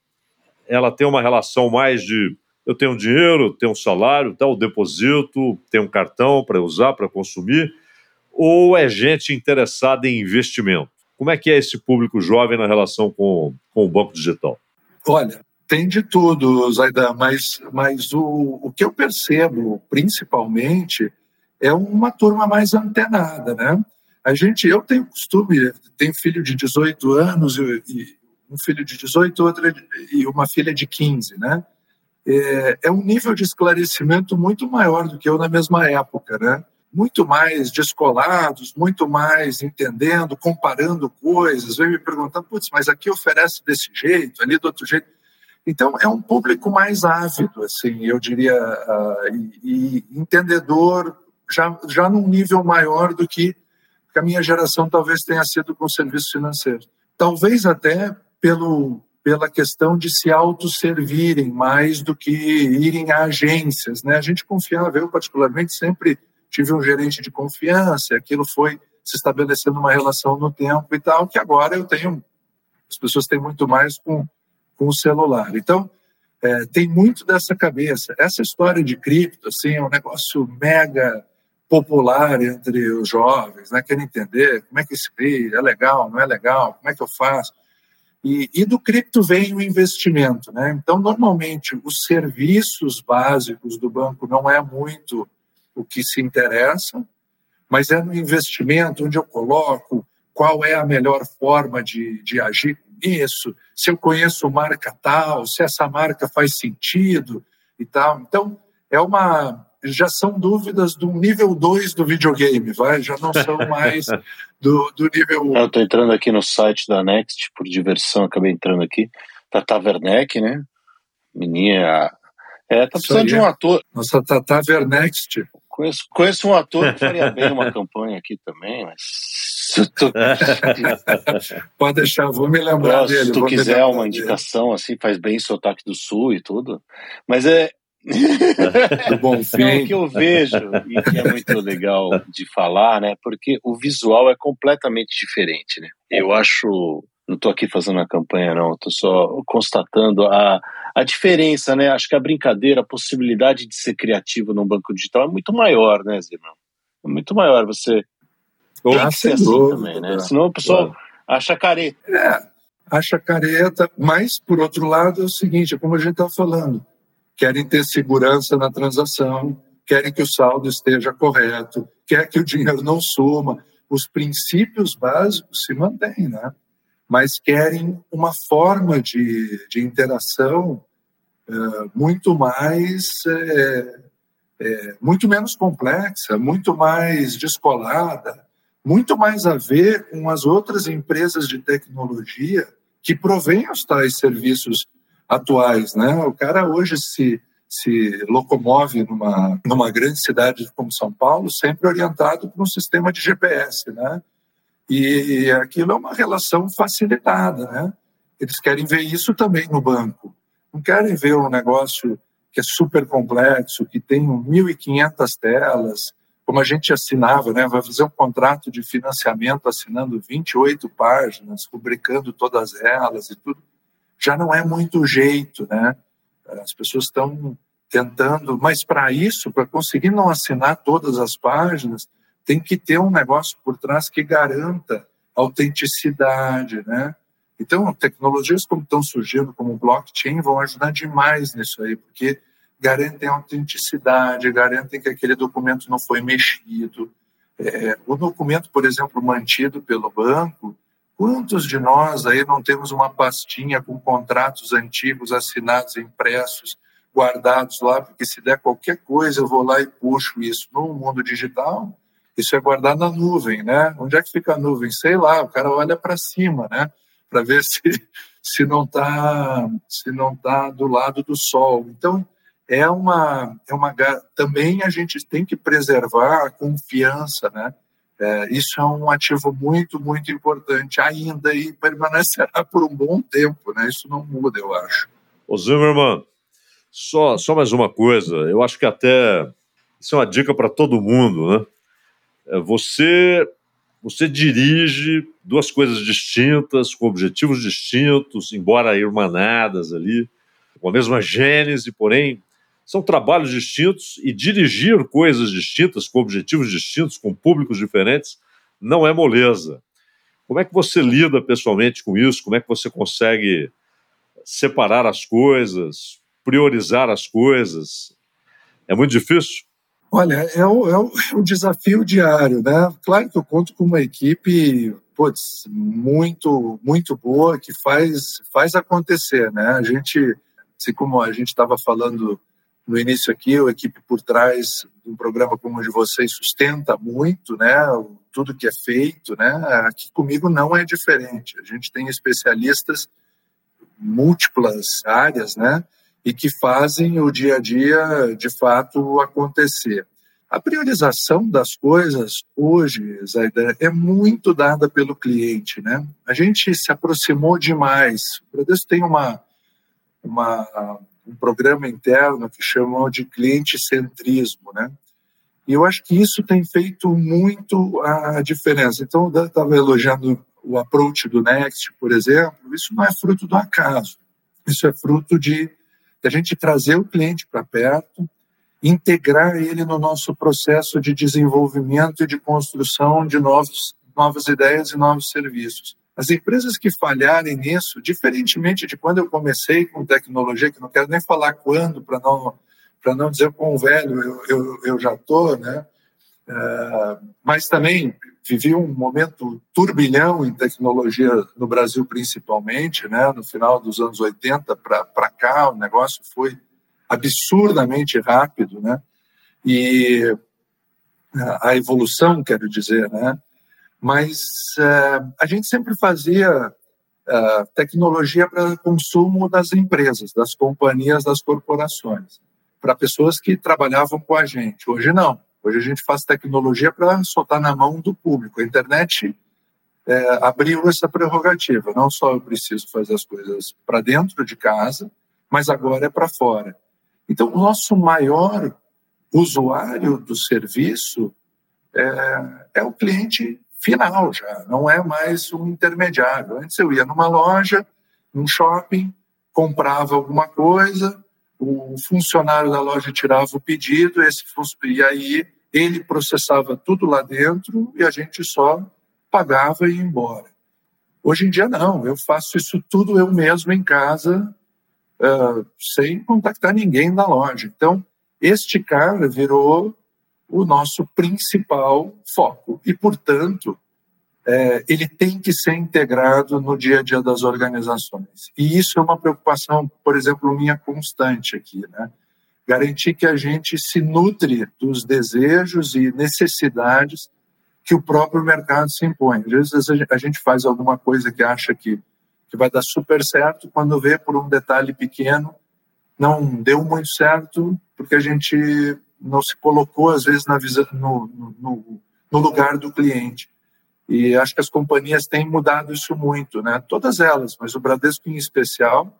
ela tem uma relação mais de eu tenho dinheiro, tenho um salário, tá, eu deposito, tenho um cartão para usar, para consumir, ou é gente interessada em investimento? Como é que é esse público jovem na relação com, com o banco digital? Olha, tem de tudo, Zaidan, mas, mas o, o que eu percebo, principalmente, é uma turma mais antenada, né? A gente, eu tenho costume, tenho filho de 18 anos e, e um filho de 18, outra e uma filha de 15, né? É, é um nível de esclarecimento muito maior do que eu na mesma época, né? Muito mais descolados, muito mais entendendo, comparando coisas, vem me perguntando, putz, mas aqui oferece desse jeito, ali do outro jeito. Então, é um público mais ávido, assim, eu diria, uh, e, e, entendedor, já, já num nível maior do que a minha geração talvez tenha sido com o serviço financeiro. Talvez até pelo, pela questão de se autosservirem mais do que irem a agências. Né? A gente confiava, eu particularmente sempre tive um gerente de confiança, aquilo foi se estabelecendo uma relação no tempo e tal, que agora eu tenho, as pessoas têm muito mais com, com o celular. Então, é, tem muito dessa cabeça. Essa história de cripto, assim, é um negócio mega popular entre os jovens, né? Querem entender como é que se cria, é legal, não é legal, como é que eu faço. E, e, do cripto vem o investimento, né? Então, normalmente, os serviços básicos do banco não é muito o que se interessa, mas é no investimento onde eu coloco qual é a melhor forma de, de agir com isso, se eu conheço marca tal, se essa marca faz sentido e tal. Então, é uma já são dúvidas do nível 2 do videogame, vai? Já não são mais do, do nível 1. Um. Eu estou entrando aqui no site da Next, por diversão, acabei entrando aqui. Tata Werneck, né? Menina. É, tá precisando de um ator. Nossa, Tata Wernext. Conheço, conheço um ator que faria bem uma campanha aqui também, mas. Tô... Pode deixar, vou me lembrar Nossa, dele. Se tu quiser uma indicação, assim, faz bem sotaque do sul e tudo. Mas é, do bom fim. o que eu vejo, e que é muito legal de falar, né? Porque o visual é completamente diferente, né? Eu acho. Não estou aqui fazendo uma campanha, não, estou só constatando a, a diferença, né? Acho que a brincadeira, a possibilidade de ser criativo num banco digital é muito maior, né, Zimão? É muito maior. Você tem ah, que ser assim dúvida, também, né? Senão o pessoal claro. acha careta. É, acha careta, mas, por outro lado, é o seguinte, é como a gente estava falando, querem ter segurança na transação, querem que o saldo esteja correto, quer que o dinheiro não suma. Os princípios básicos se mantêm, né? mas querem uma forma de, de interação é, muito mais, é, é, muito menos complexa, muito mais descolada, muito mais a ver com as outras empresas de tecnologia que provêm os tais serviços atuais, né? O cara hoje se se locomove numa numa grande cidade como São Paulo sempre orientado por um sistema de GPS, né? E aquilo é uma relação facilitada, né? Eles querem ver isso também no banco. Não querem ver um negócio que é super complexo, que tem 1.500 telas, como a gente assinava, né? Vai fazer um contrato de financiamento assinando 28 páginas, rubricando todas elas e tudo já não é muito jeito, né? As pessoas estão tentando, mas para isso, para conseguir não assinar todas as páginas, tem que ter um negócio por trás que garanta autenticidade, né? Então, tecnologias como estão surgindo, como o blockchain, vão ajudar demais nisso aí, porque garantem autenticidade, garantem que aquele documento não foi mexido. É, o documento, por exemplo, mantido pelo banco, Quantos de nós aí não temos uma pastinha com contratos antigos assinados, impressos, guardados lá, porque se der qualquer coisa eu vou lá e puxo isso. No mundo digital, isso é guardado na nuvem, né? Onde é que fica a nuvem? Sei lá, o cara olha para cima, né? Para ver se, se não está se não tá do lado do sol. Então, é uma, é uma também a gente tem que preservar a confiança, né? É, isso é um ativo muito, muito importante ainda e permanecerá por um bom tempo, né? Isso não muda, eu acho. Ô Zimmermann, só, só mais uma coisa, eu acho que até isso é uma dica para todo mundo, né? É, você você dirige duas coisas distintas, com objetivos distintos, embora irmanadas ali, com a mesma gênese, porém são trabalhos distintos e dirigir coisas distintas, com objetivos distintos, com públicos diferentes, não é moleza. Como é que você lida pessoalmente com isso? Como é que você consegue separar as coisas, priorizar as coisas? É muito difícil? Olha, é o, é o, é o desafio diário, né? Claro que eu conto com uma equipe putz, muito, muito boa que faz, faz acontecer, né? A gente, assim como a gente estava falando no início aqui, a equipe por trás de um programa como o de vocês sustenta muito, né? Tudo que é feito, né? Aqui comigo não é diferente. A gente tem especialistas múltiplas áreas, né? E que fazem o dia a dia de fato acontecer. A priorização das coisas hoje, Zaida, é muito dada pelo cliente, né? A gente se aproximou demais. O Bradesco tem uma, uma um programa interno que chamam de cliente-centrismo, né? E eu acho que isso tem feito muito a diferença. Então, eu estava elogiando o approach do Next, por exemplo, isso não é fruto do acaso. Isso é fruto de, de a gente trazer o cliente para perto, integrar ele no nosso processo de desenvolvimento e de construção de novos, novas ideias e novos serviços. As empresas que falharem nisso, diferentemente de quando eu comecei com tecnologia, que não quero nem falar quando, para não, não dizer quão velho eu, eu, eu já estou, né? Mas também vivi um momento turbilhão em tecnologia no Brasil, principalmente, né? no final dos anos 80 para cá, o negócio foi absurdamente rápido, né? E a evolução, quero dizer, né? mas uh, a gente sempre fazia uh, tecnologia para consumo das empresas, das companhias, das corporações, para pessoas que trabalhavam com a gente. Hoje não. Hoje a gente faz tecnologia para soltar na mão do público. A internet é, abriu essa prerrogativa. Não só eu preciso fazer as coisas para dentro de casa, mas agora é para fora. Então, o nosso maior usuário do serviço é, é o cliente final já, não é mais um intermediário. Antes eu ia numa loja, num shopping, comprava alguma coisa, o funcionário da loja tirava o pedido, esse, e aí ele processava tudo lá dentro e a gente só pagava e ia embora. Hoje em dia não, eu faço isso tudo eu mesmo em casa, uh, sem contactar ninguém na loja. Então, este cara virou o nosso principal foco. E, portanto, é, ele tem que ser integrado no dia a dia das organizações. E isso é uma preocupação, por exemplo, minha constante aqui, né? Garantir que a gente se nutre dos desejos e necessidades que o próprio mercado se impõe. Às vezes a gente faz alguma coisa que acha que, que vai dar super certo, quando vê por um detalhe pequeno, não deu muito certo, porque a gente não se colocou, às vezes, na visão, no, no, no lugar do cliente. E acho que as companhias têm mudado isso muito, né? Todas elas, mas o Bradesco em especial,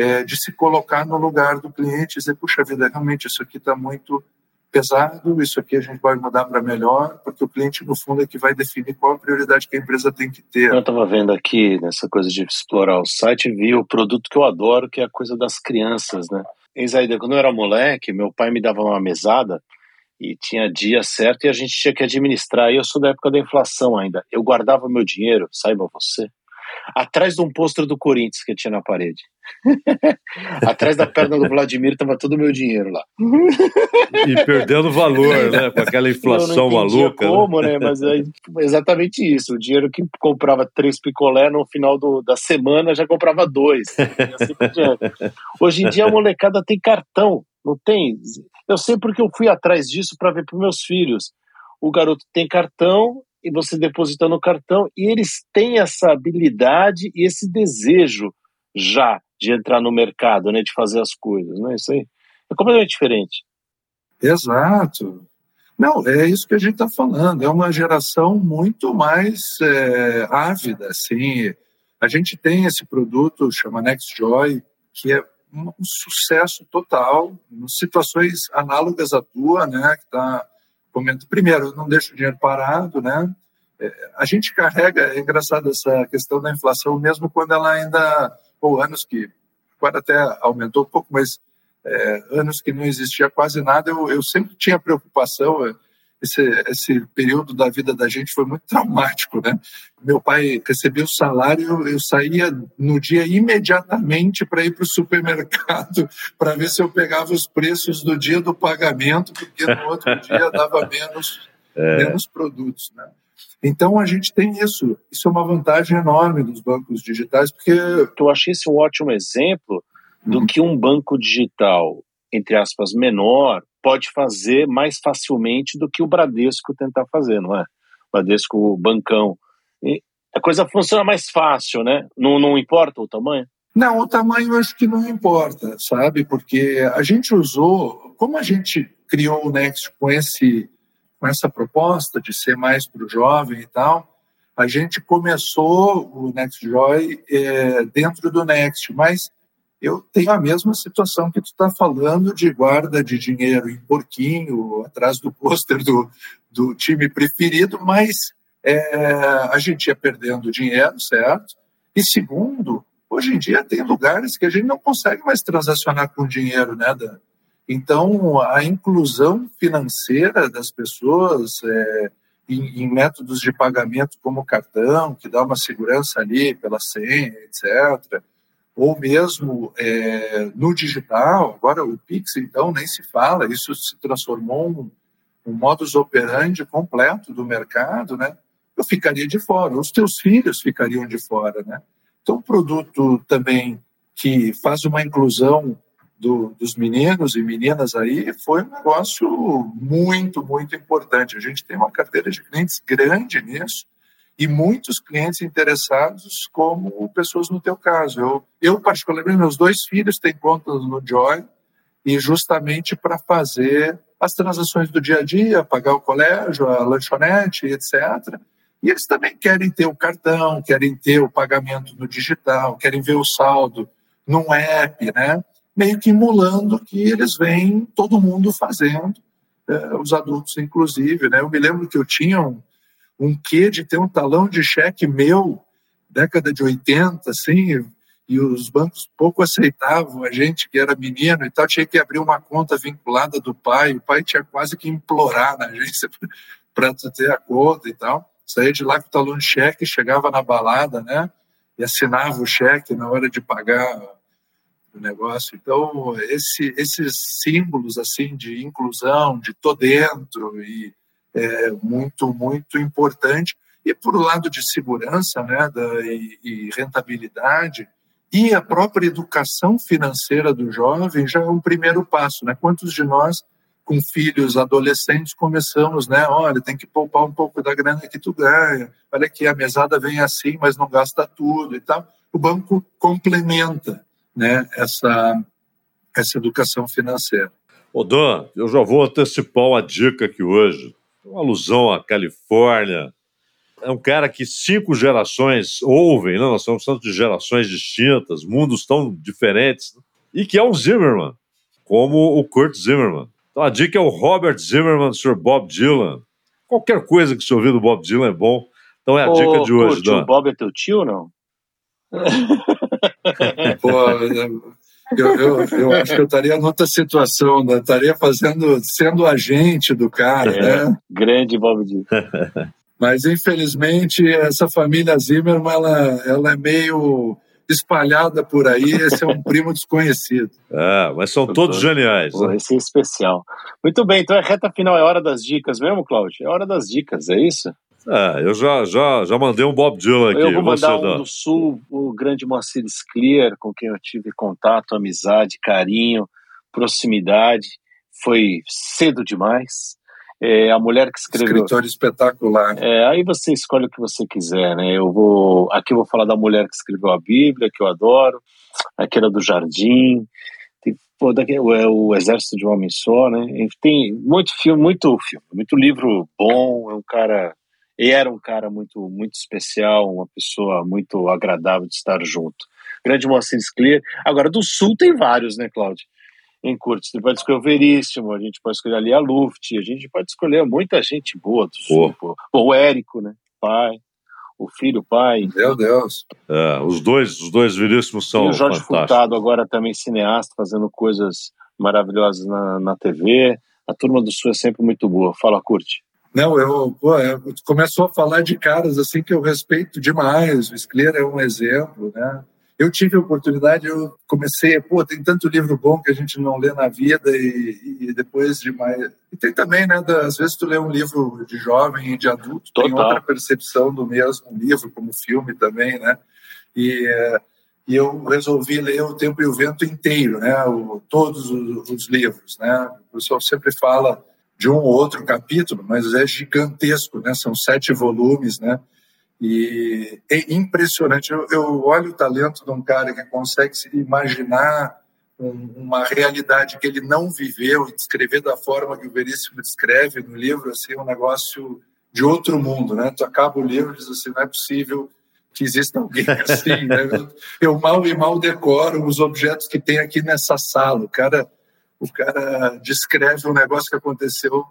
é, de se colocar no lugar do cliente e dizer, puxa vida, realmente isso aqui está muito pesado, isso aqui a gente vai mudar para melhor, porque o cliente, no fundo, é que vai definir qual a prioridade que a empresa tem que ter. Eu estava vendo aqui, nessa coisa de explorar o site, vi o produto que eu adoro, que é a coisa das crianças, né? Em quando eu era moleque, meu pai me dava uma mesada e tinha dia certo e a gente tinha que administrar. E eu sou da época da inflação ainda. Eu guardava meu dinheiro, saiba você, atrás de um pôster do Corinthians que tinha na parede. Atrás da perna do Vladimir estava todo o meu dinheiro lá. E perdendo valor, né? Com aquela inflação eu não maluca. Né? Como, né? Mas é exatamente isso. O dinheiro que comprava três picolé no final do, da semana já comprava dois. Assim Hoje em dia a molecada tem cartão, não tem? Eu sei porque eu fui atrás disso para ver para meus filhos. O garoto tem cartão e você deposita no cartão e eles têm essa habilidade e esse desejo já de entrar no mercado, né, de fazer as coisas, né? Isso aí é completamente diferente. Exato. Não, é isso que a gente está falando. É uma geração muito mais é, ávida, assim. A gente tem esse produto chama NextJoy, que é um sucesso total, em situações análogas à tua, né? Que tá comentando. Primeiro, não deixa o dinheiro parado, né? é, a gente carrega, é engraçado essa questão da inflação, mesmo quando ela ainda, ou anos que, agora até aumentou um pouco, mas é, anos que não existia quase nada, eu, eu sempre tinha preocupação. É, esse, esse período da vida da gente foi muito traumático, né? Meu pai recebia o salário, eu saía no dia imediatamente para ir para o supermercado para ver se eu pegava os preços do dia do pagamento, porque no outro dia dava menos, é. menos produtos, né? Então a gente tem isso. Isso é uma vantagem enorme dos bancos digitais, porque eu achei esse um ótimo exemplo do uhum. que um banco digital, entre aspas, menor, pode fazer mais facilmente do que o Bradesco tentar fazer, não é? O Bradesco, o bancão. E a coisa funciona mais fácil, né? Não, não importa o tamanho? Não, o tamanho acho que não importa, sabe? Porque a gente usou, como a gente criou o Next com esse com essa proposta de ser mais para o jovem e tal, a gente começou o NextJoy é, dentro do Next, mas eu tenho a mesma situação que tu está falando de guarda de dinheiro em porquinho, atrás do pôster do, do time preferido, mas é, a gente ia perdendo dinheiro, certo? E segundo, hoje em dia tem lugares que a gente não consegue mais transacionar com dinheiro, né, Dan? Então, a inclusão financeira das pessoas é, em, em, métodos de pagamento como cartão, que dá uma segurança ali pela senha, etc., ou mesmo é, no digital, agora o Pix, então, nem se fala, isso se transformou um, um modus operandi completo do mercado, né? Eu ficaria de fora, os teus filhos ficariam de fora, né? Então, um produto também que faz uma inclusão do, dos meninos e meninas aí foi um negócio muito, muito importante. A gente tem uma carteira de clientes grande nisso e muitos clientes interessados como pessoas no teu caso. Eu, eu particularmente, meus dois filhos têm contas no Joy e justamente para fazer as transações do dia a dia, pagar o colégio, a lanchonete, etc. E eles também querem ter o cartão, querem ter o pagamento no digital, querem ver o saldo num app, né? meio que emulando o que eles veem todo mundo fazendo, é, os adultos inclusive. Né? Eu me lembro que eu tinha um, um quê de ter um talão de cheque meu, década de 80, assim, e os bancos pouco aceitavam a gente que era menino e tal, tinha que abrir uma conta vinculada do pai, o pai tinha quase que implorar na agência para ter a conta e tal. Saía de lá com o talão de cheque, chegava na balada, né? E assinava o cheque na hora de pagar do negócio. Então, esse, esses símbolos assim de inclusão, de tô dentro, e é muito, muito importante. E por lado de segurança né, da, e, e rentabilidade, e a própria educação financeira do jovem já é um primeiro passo. Né? Quantos de nós, com filhos adolescentes, começamos, né? Olha, tem que poupar um pouco da grana que tu ganha. Olha aqui, a mesada vem assim, mas não gasta tudo e tal. O banco complementa né, essa, essa educação financeira. Ô Dan, eu já vou antecipar uma dica aqui hoje, uma alusão à Califórnia. É um cara que cinco gerações ouvem, né? nós estamos falando de gerações distintas, mundos tão diferentes, e que é um Zimmerman, como o Kurt Zimmerman. Então a dica é o Robert Zimmerman, Sr. Bob Dylan. Qualquer coisa que você ouvir do Bob Dylan é bom. Então é a Ô, dica de hoje, Dan. O Bob é teu tio ou não? Pô, eu, eu, eu, acho que eu estaria noutra situação, né? estaria fazendo, sendo agente do cara, é, né? Grande Bob Dylan. Mas, infelizmente, essa família Zimmermann, ela, ela é meio espalhada por aí, esse é um primo desconhecido. É, mas são todos geniais. Pô, né? Esse é especial. Muito bem, então é reta final, é hora das dicas mesmo, Cláudio? É hora das dicas, é isso? É, eu já, já, já mandei um Bob Dylan aqui. Eu vou mandar um do Sul, o grande Moacir Clear, com quem eu tive contato, amizade, carinho, proximidade. Foi cedo demais. É, a mulher que escreveu. Escritor espetacular. É, aí você escolhe o que você quiser, né? Eu vou. Aqui eu vou falar da mulher que escreveu a Bíblia, que eu adoro. Aquela do Jardim. Tem, pô, daqui, é o Exército de um Homem Só, né? Tem muito filme, muito filme, muito livro bom. É um cara e era um cara muito, muito especial, uma pessoa muito agradável de estar junto. Grande Moacir Clear. Agora, do Sul tem vários, né, Cláudio? Em Curtis, você pode escolher o Veríssimo, a gente pode escolher ali a Luft, a gente pode escolher muita gente boa do Sul. Pô. Pô, o Érico, né? pai, o filho pai. Meu Deus. É, os dois, os dois viríssimos são. E o Jorge Furtado, agora também cineasta, fazendo coisas maravilhosas na, na TV. A turma do Sul é sempre muito boa. Fala, curte. Não, eu, pô, eu começou a falar de caras assim que eu respeito demais. O Scler é um exemplo, né? Eu tive a oportunidade, eu comecei, pô, tem tanto livro bom que a gente não lê na vida e, e depois de mais... E tem também, né, da, às vezes tu lê um livro de jovem e de adulto, Total. tem outra percepção do mesmo livro, como filme também, né? E, e eu resolvi ler O Tempo e o Vento inteiro, né, o, todos os, os livros, né? O pessoal sempre fala de um ou outro capítulo, mas é gigantesco, né? São sete volumes, né? E é impressionante. Eu, eu olho o talento de um cara que consegue se imaginar um, uma realidade que ele não viveu e descrever da forma que o Veríssimo descreve no livro, assim, um negócio de outro mundo, né? Tu acaba o livro e diz assim, não é possível que exista alguém assim, né? Eu, eu mal e mal decoro os objetos que tem aqui nessa sala. O cara, o cara descreve um negócio que aconteceu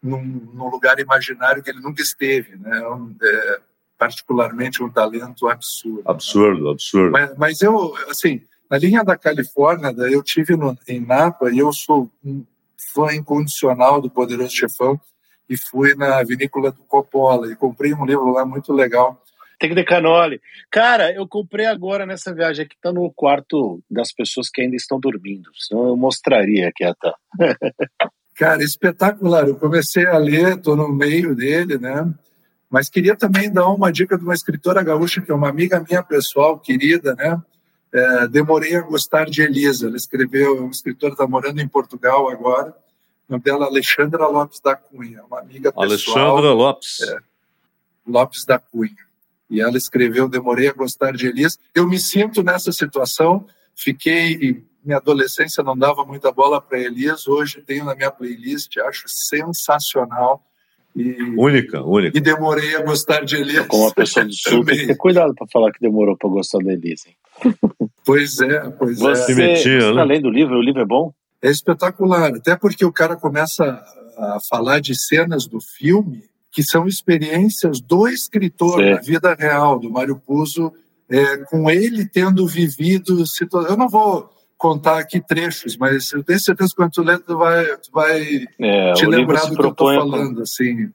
num, num lugar imaginário que ele nunca esteve, né? É, particularmente um talento absurdo. Absurdo, absurdo. Mas, mas, eu, assim, na linha da Califórnia, eu tive no, em Napa e eu sou um fã incondicional do Poderoso Chefão e fui na vinícola do Coppola e comprei um livro lá muito legal. Tem de canole. Cara, eu comprei agora nessa viagem aqui, tá no quarto das pessoas que ainda estão dormindo. Senão eu mostraria que tá. Cara, espetacular. Eu comecei a ler, tô no meio dele, né? Mas queria também dar uma dica de uma escritora gaúcha, que é uma amiga minha pessoal, querida, né? É, demorei a gostar de Elisa. Ela escreveu, uma escritora está morando em Portugal agora. O nome dela é Alexandra Lopes da Cunha, uma amiga pessoal. Alexandra Lopes. É, Lopes da Cunha. E ela escreveu Demorei a gostar de Elisa. Eu me sinto nessa situação. Fiquei minha adolescência não dava muita bola para Elisa. Hoje tenho na minha playlist, acho sensacional. E, única, única. E demorei a gostar de Elisa. Como uma pessoa do sul, tem que ter cuidado para falar que demorou para gostar da Elisa. Pois é, pois você, é. Mentia, você né? além do livro, o livro é bom? É espetacular, até porque o cara começa a falar de cenas do filme que são experiências do escritor Sim. na vida real, do Mário Puzo, é, com ele tendo vivido situações. Eu não vou contar aqui trechos, mas eu tenho certeza que quando tu lê, tu vai, tu vai é, te lembrar do que eu estou falando. Assim,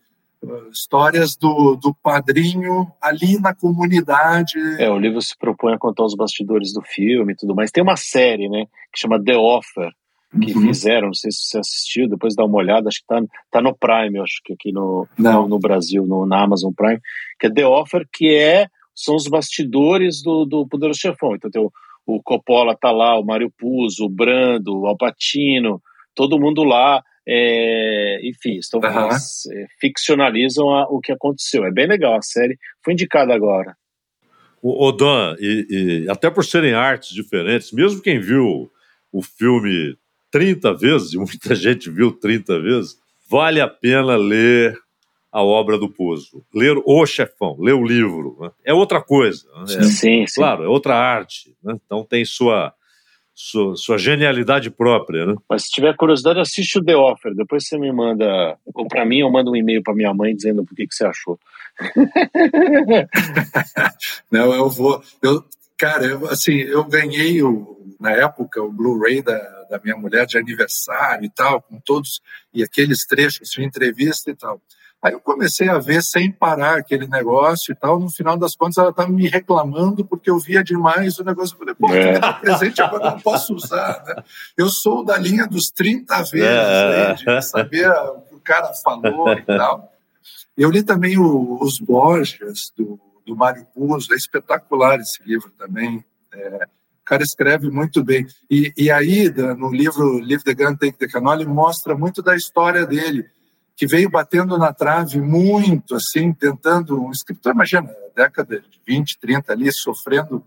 histórias do, do padrinho ali na comunidade. É, o livro se propõe a contar os bastidores do filme e tudo mais. Tem uma série, né, que chama The Offer, que uhum. fizeram, não sei se você assistiu, depois dá uma olhada, acho que tá, tá no Prime, acho que aqui no, no, no, Brasil, no, na Amazon Prime, que é The Offer, que é, são os bastidores do, do Poderoso Chefão. Então tem o o Coppola tá lá, o Mário Puzo, o Brando, o Alpatino, todo mundo lá, é, enfim, estão, uhum. ficcionalizam a, o que aconteceu. É bem legal a série, foi indicada agora. O, o Dan, e, e, até por serem artes diferentes, mesmo quem viu o filme 30 vezes, e muita gente viu 30 vezes, vale a pena ler a obra do Puzo, ler o chefão, ler o livro, né? é outra coisa. Né? É, sim, sim. Claro, é outra arte. Né? Então tem sua, sua, sua, genialidade própria. Né? Mas se tiver curiosidade, assiste o The Offer. Depois você me manda, ou para mim, eu mando um e-mail para minha mãe dizendo o que, que você achou. Não, eu vou. Eu, cara, eu, assim, eu ganhei o, na época o Blu-ray da, da minha mulher de aniversário e tal, com todos e aqueles trechos de entrevista e tal. Aí eu comecei a ver sem parar aquele negócio e tal. No final das contas, ela estava me reclamando porque eu via demais o negócio. Eu falei, pô, é. tá presente agora não posso usar. Né? Eu sou da linha dos 30 vezes, é. aí, de saber o que o cara falou e tal. Eu li também o, os Borges, do, do Mário Puzo. É espetacular esse livro também. É, cara escreve muito bem. E, e aí, no livro Live the Gun, Take the Cannoli, mostra muito da história dele que veio batendo na trave muito, assim, tentando. Um escritor, imagina, década de 20, 30 ali, sofrendo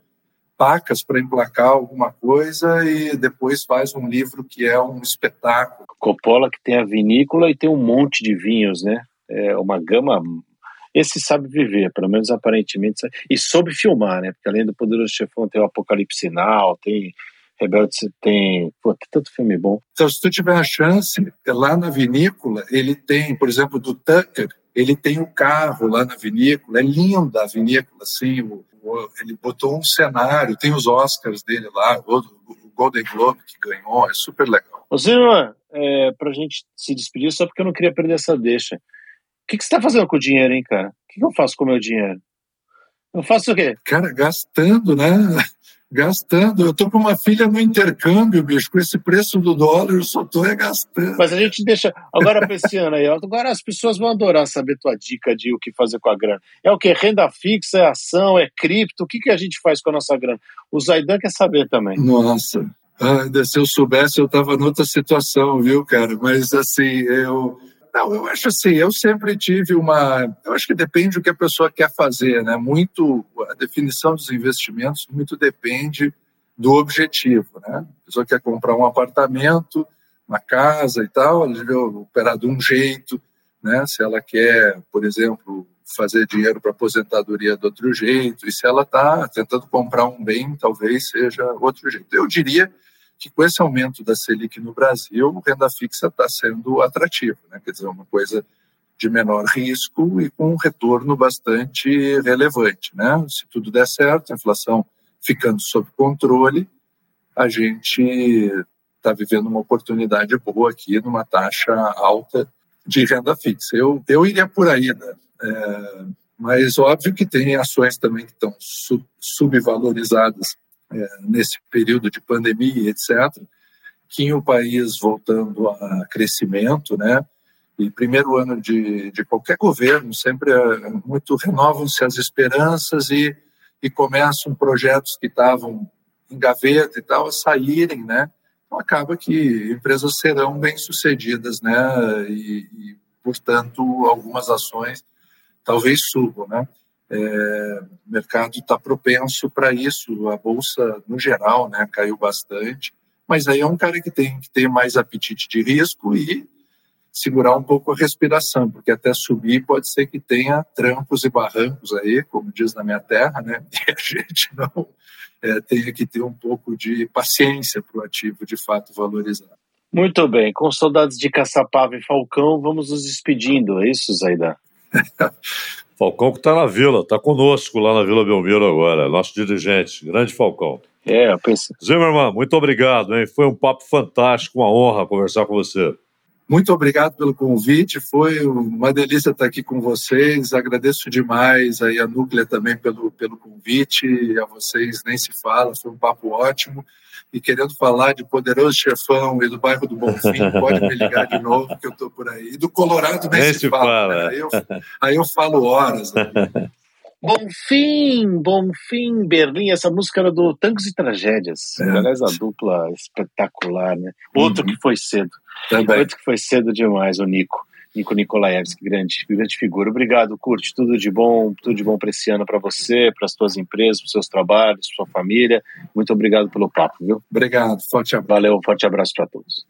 pacas para emplacar alguma coisa e depois faz um livro que é um espetáculo. Coppola que tem a vinícola e tem um monte de vinhos, né? É uma gama. Esse sabe viver, pelo menos aparentemente, e soube filmar, né? Porque além do Poderoso Chefão tem o Apocalipse Sinal, tem Rebelde tem, pô, tem tanto filme bom. Então, se tu tiver a chance, lá na vinícola, ele tem, por exemplo, do Tucker, ele tem o um carro lá na vinícola, é linda a vinícola, assim, o, o, ele botou um cenário, tem os Oscars dele lá, o, o Golden Globe que ganhou, é super legal. Ô Silva, é, pra gente se despedir, só porque eu não queria perder essa deixa. O que, que você tá fazendo com o dinheiro, hein, cara? O que, que eu faço com o meu dinheiro? Eu faço o quê? Cara, gastando, né? gastando. Eu tô com uma filha no intercâmbio, bicho, com esse preço do dólar, eu só tô é gastando. Mas a gente deixa. Agora, pra esse ano aí, agora as pessoas vão adorar saber tua dica de o que fazer com a grana. É o que? Renda fixa, é ação, é cripto? O que, que a gente faz com a nossa grana? O Zaidan quer saber também. Nossa. Ainda se eu soubesse, eu tava noutra situação, viu, cara? Mas assim, eu não, eu acho assim, eu sempre tive uma. Eu acho que depende do que a pessoa quer fazer, né? Muito. A definição dos investimentos muito depende do objetivo, né? A pessoa quer comprar um apartamento, uma casa e tal, ela vai operar de um jeito, né? Se ela quer, por exemplo, fazer dinheiro para aposentadoria de outro jeito, e se ela está tentando comprar um bem, talvez seja outro jeito. Eu diria que com esse aumento da Selic no Brasil, renda fixa está sendo atrativo, né? quer dizer, uma coisa de menor risco e com um retorno bastante relevante. Né? Se tudo der certo, a inflação ficando sob controle, a gente está vivendo uma oportunidade boa aqui numa taxa alta de renda fixa. Eu, eu iria por aí, né? É, mas óbvio que tem ações também que estão sub, subvalorizadas nesse período de pandemia, etc., que o país voltando a crescimento, né? E primeiro ano de, de qualquer governo, sempre é muito renovam-se as esperanças e, e começam projetos que estavam em gaveta e tal a saírem, né? Então acaba que empresas serão bem-sucedidas, né? E, e, portanto, algumas ações talvez subam, né? É, o mercado está propenso para isso, a bolsa no geral né, caiu bastante, mas aí é um cara que tem que ter mais apetite de risco e segurar um pouco a respiração, porque até subir pode ser que tenha trancos e barrancos aí, como diz na minha terra, né? E a gente não é, tenha que ter um pouco de paciência para o ativo de fato valorizar. Muito bem, com saudades de Caçapava e Falcão, vamos nos despedindo, é isso, Zaida? Falcão que está na Vila, está conosco lá na Vila Belmiro agora, nosso dirigente, grande Falcão. É, eu pensei. Zimmermann, muito obrigado, hein? Foi um papo fantástico, uma honra conversar com você. Muito obrigado pelo convite, foi uma delícia estar aqui com vocês. Agradeço demais aí a Núclea também pelo, pelo convite, a vocês nem se fala, foi um papo ótimo e querendo falar de Poderoso Chefão e do bairro do Bonfim, pode me ligar de novo que eu estou por aí. E do Colorado nem, nem se, fala. fala. Né? Aí, eu, aí, eu, falo horas. Né? Bonfim, Bonfim, Berlim, essa música era do Tangos e Tragédias. É. Aliás, a dupla espetacular, né? Outro uhum. que foi cedo. Também. Outro que foi cedo demais, o Nico. Nico Nikolaevski, grande, grande figura. Obrigado, Curte. Tudo de bom, tudo de bom para esse ano para você, para as suas empresas, para os seus trabalhos, para sua família. Muito obrigado pelo papo, viu? Obrigado. Forte abraço. Valeu, forte abraço para todos.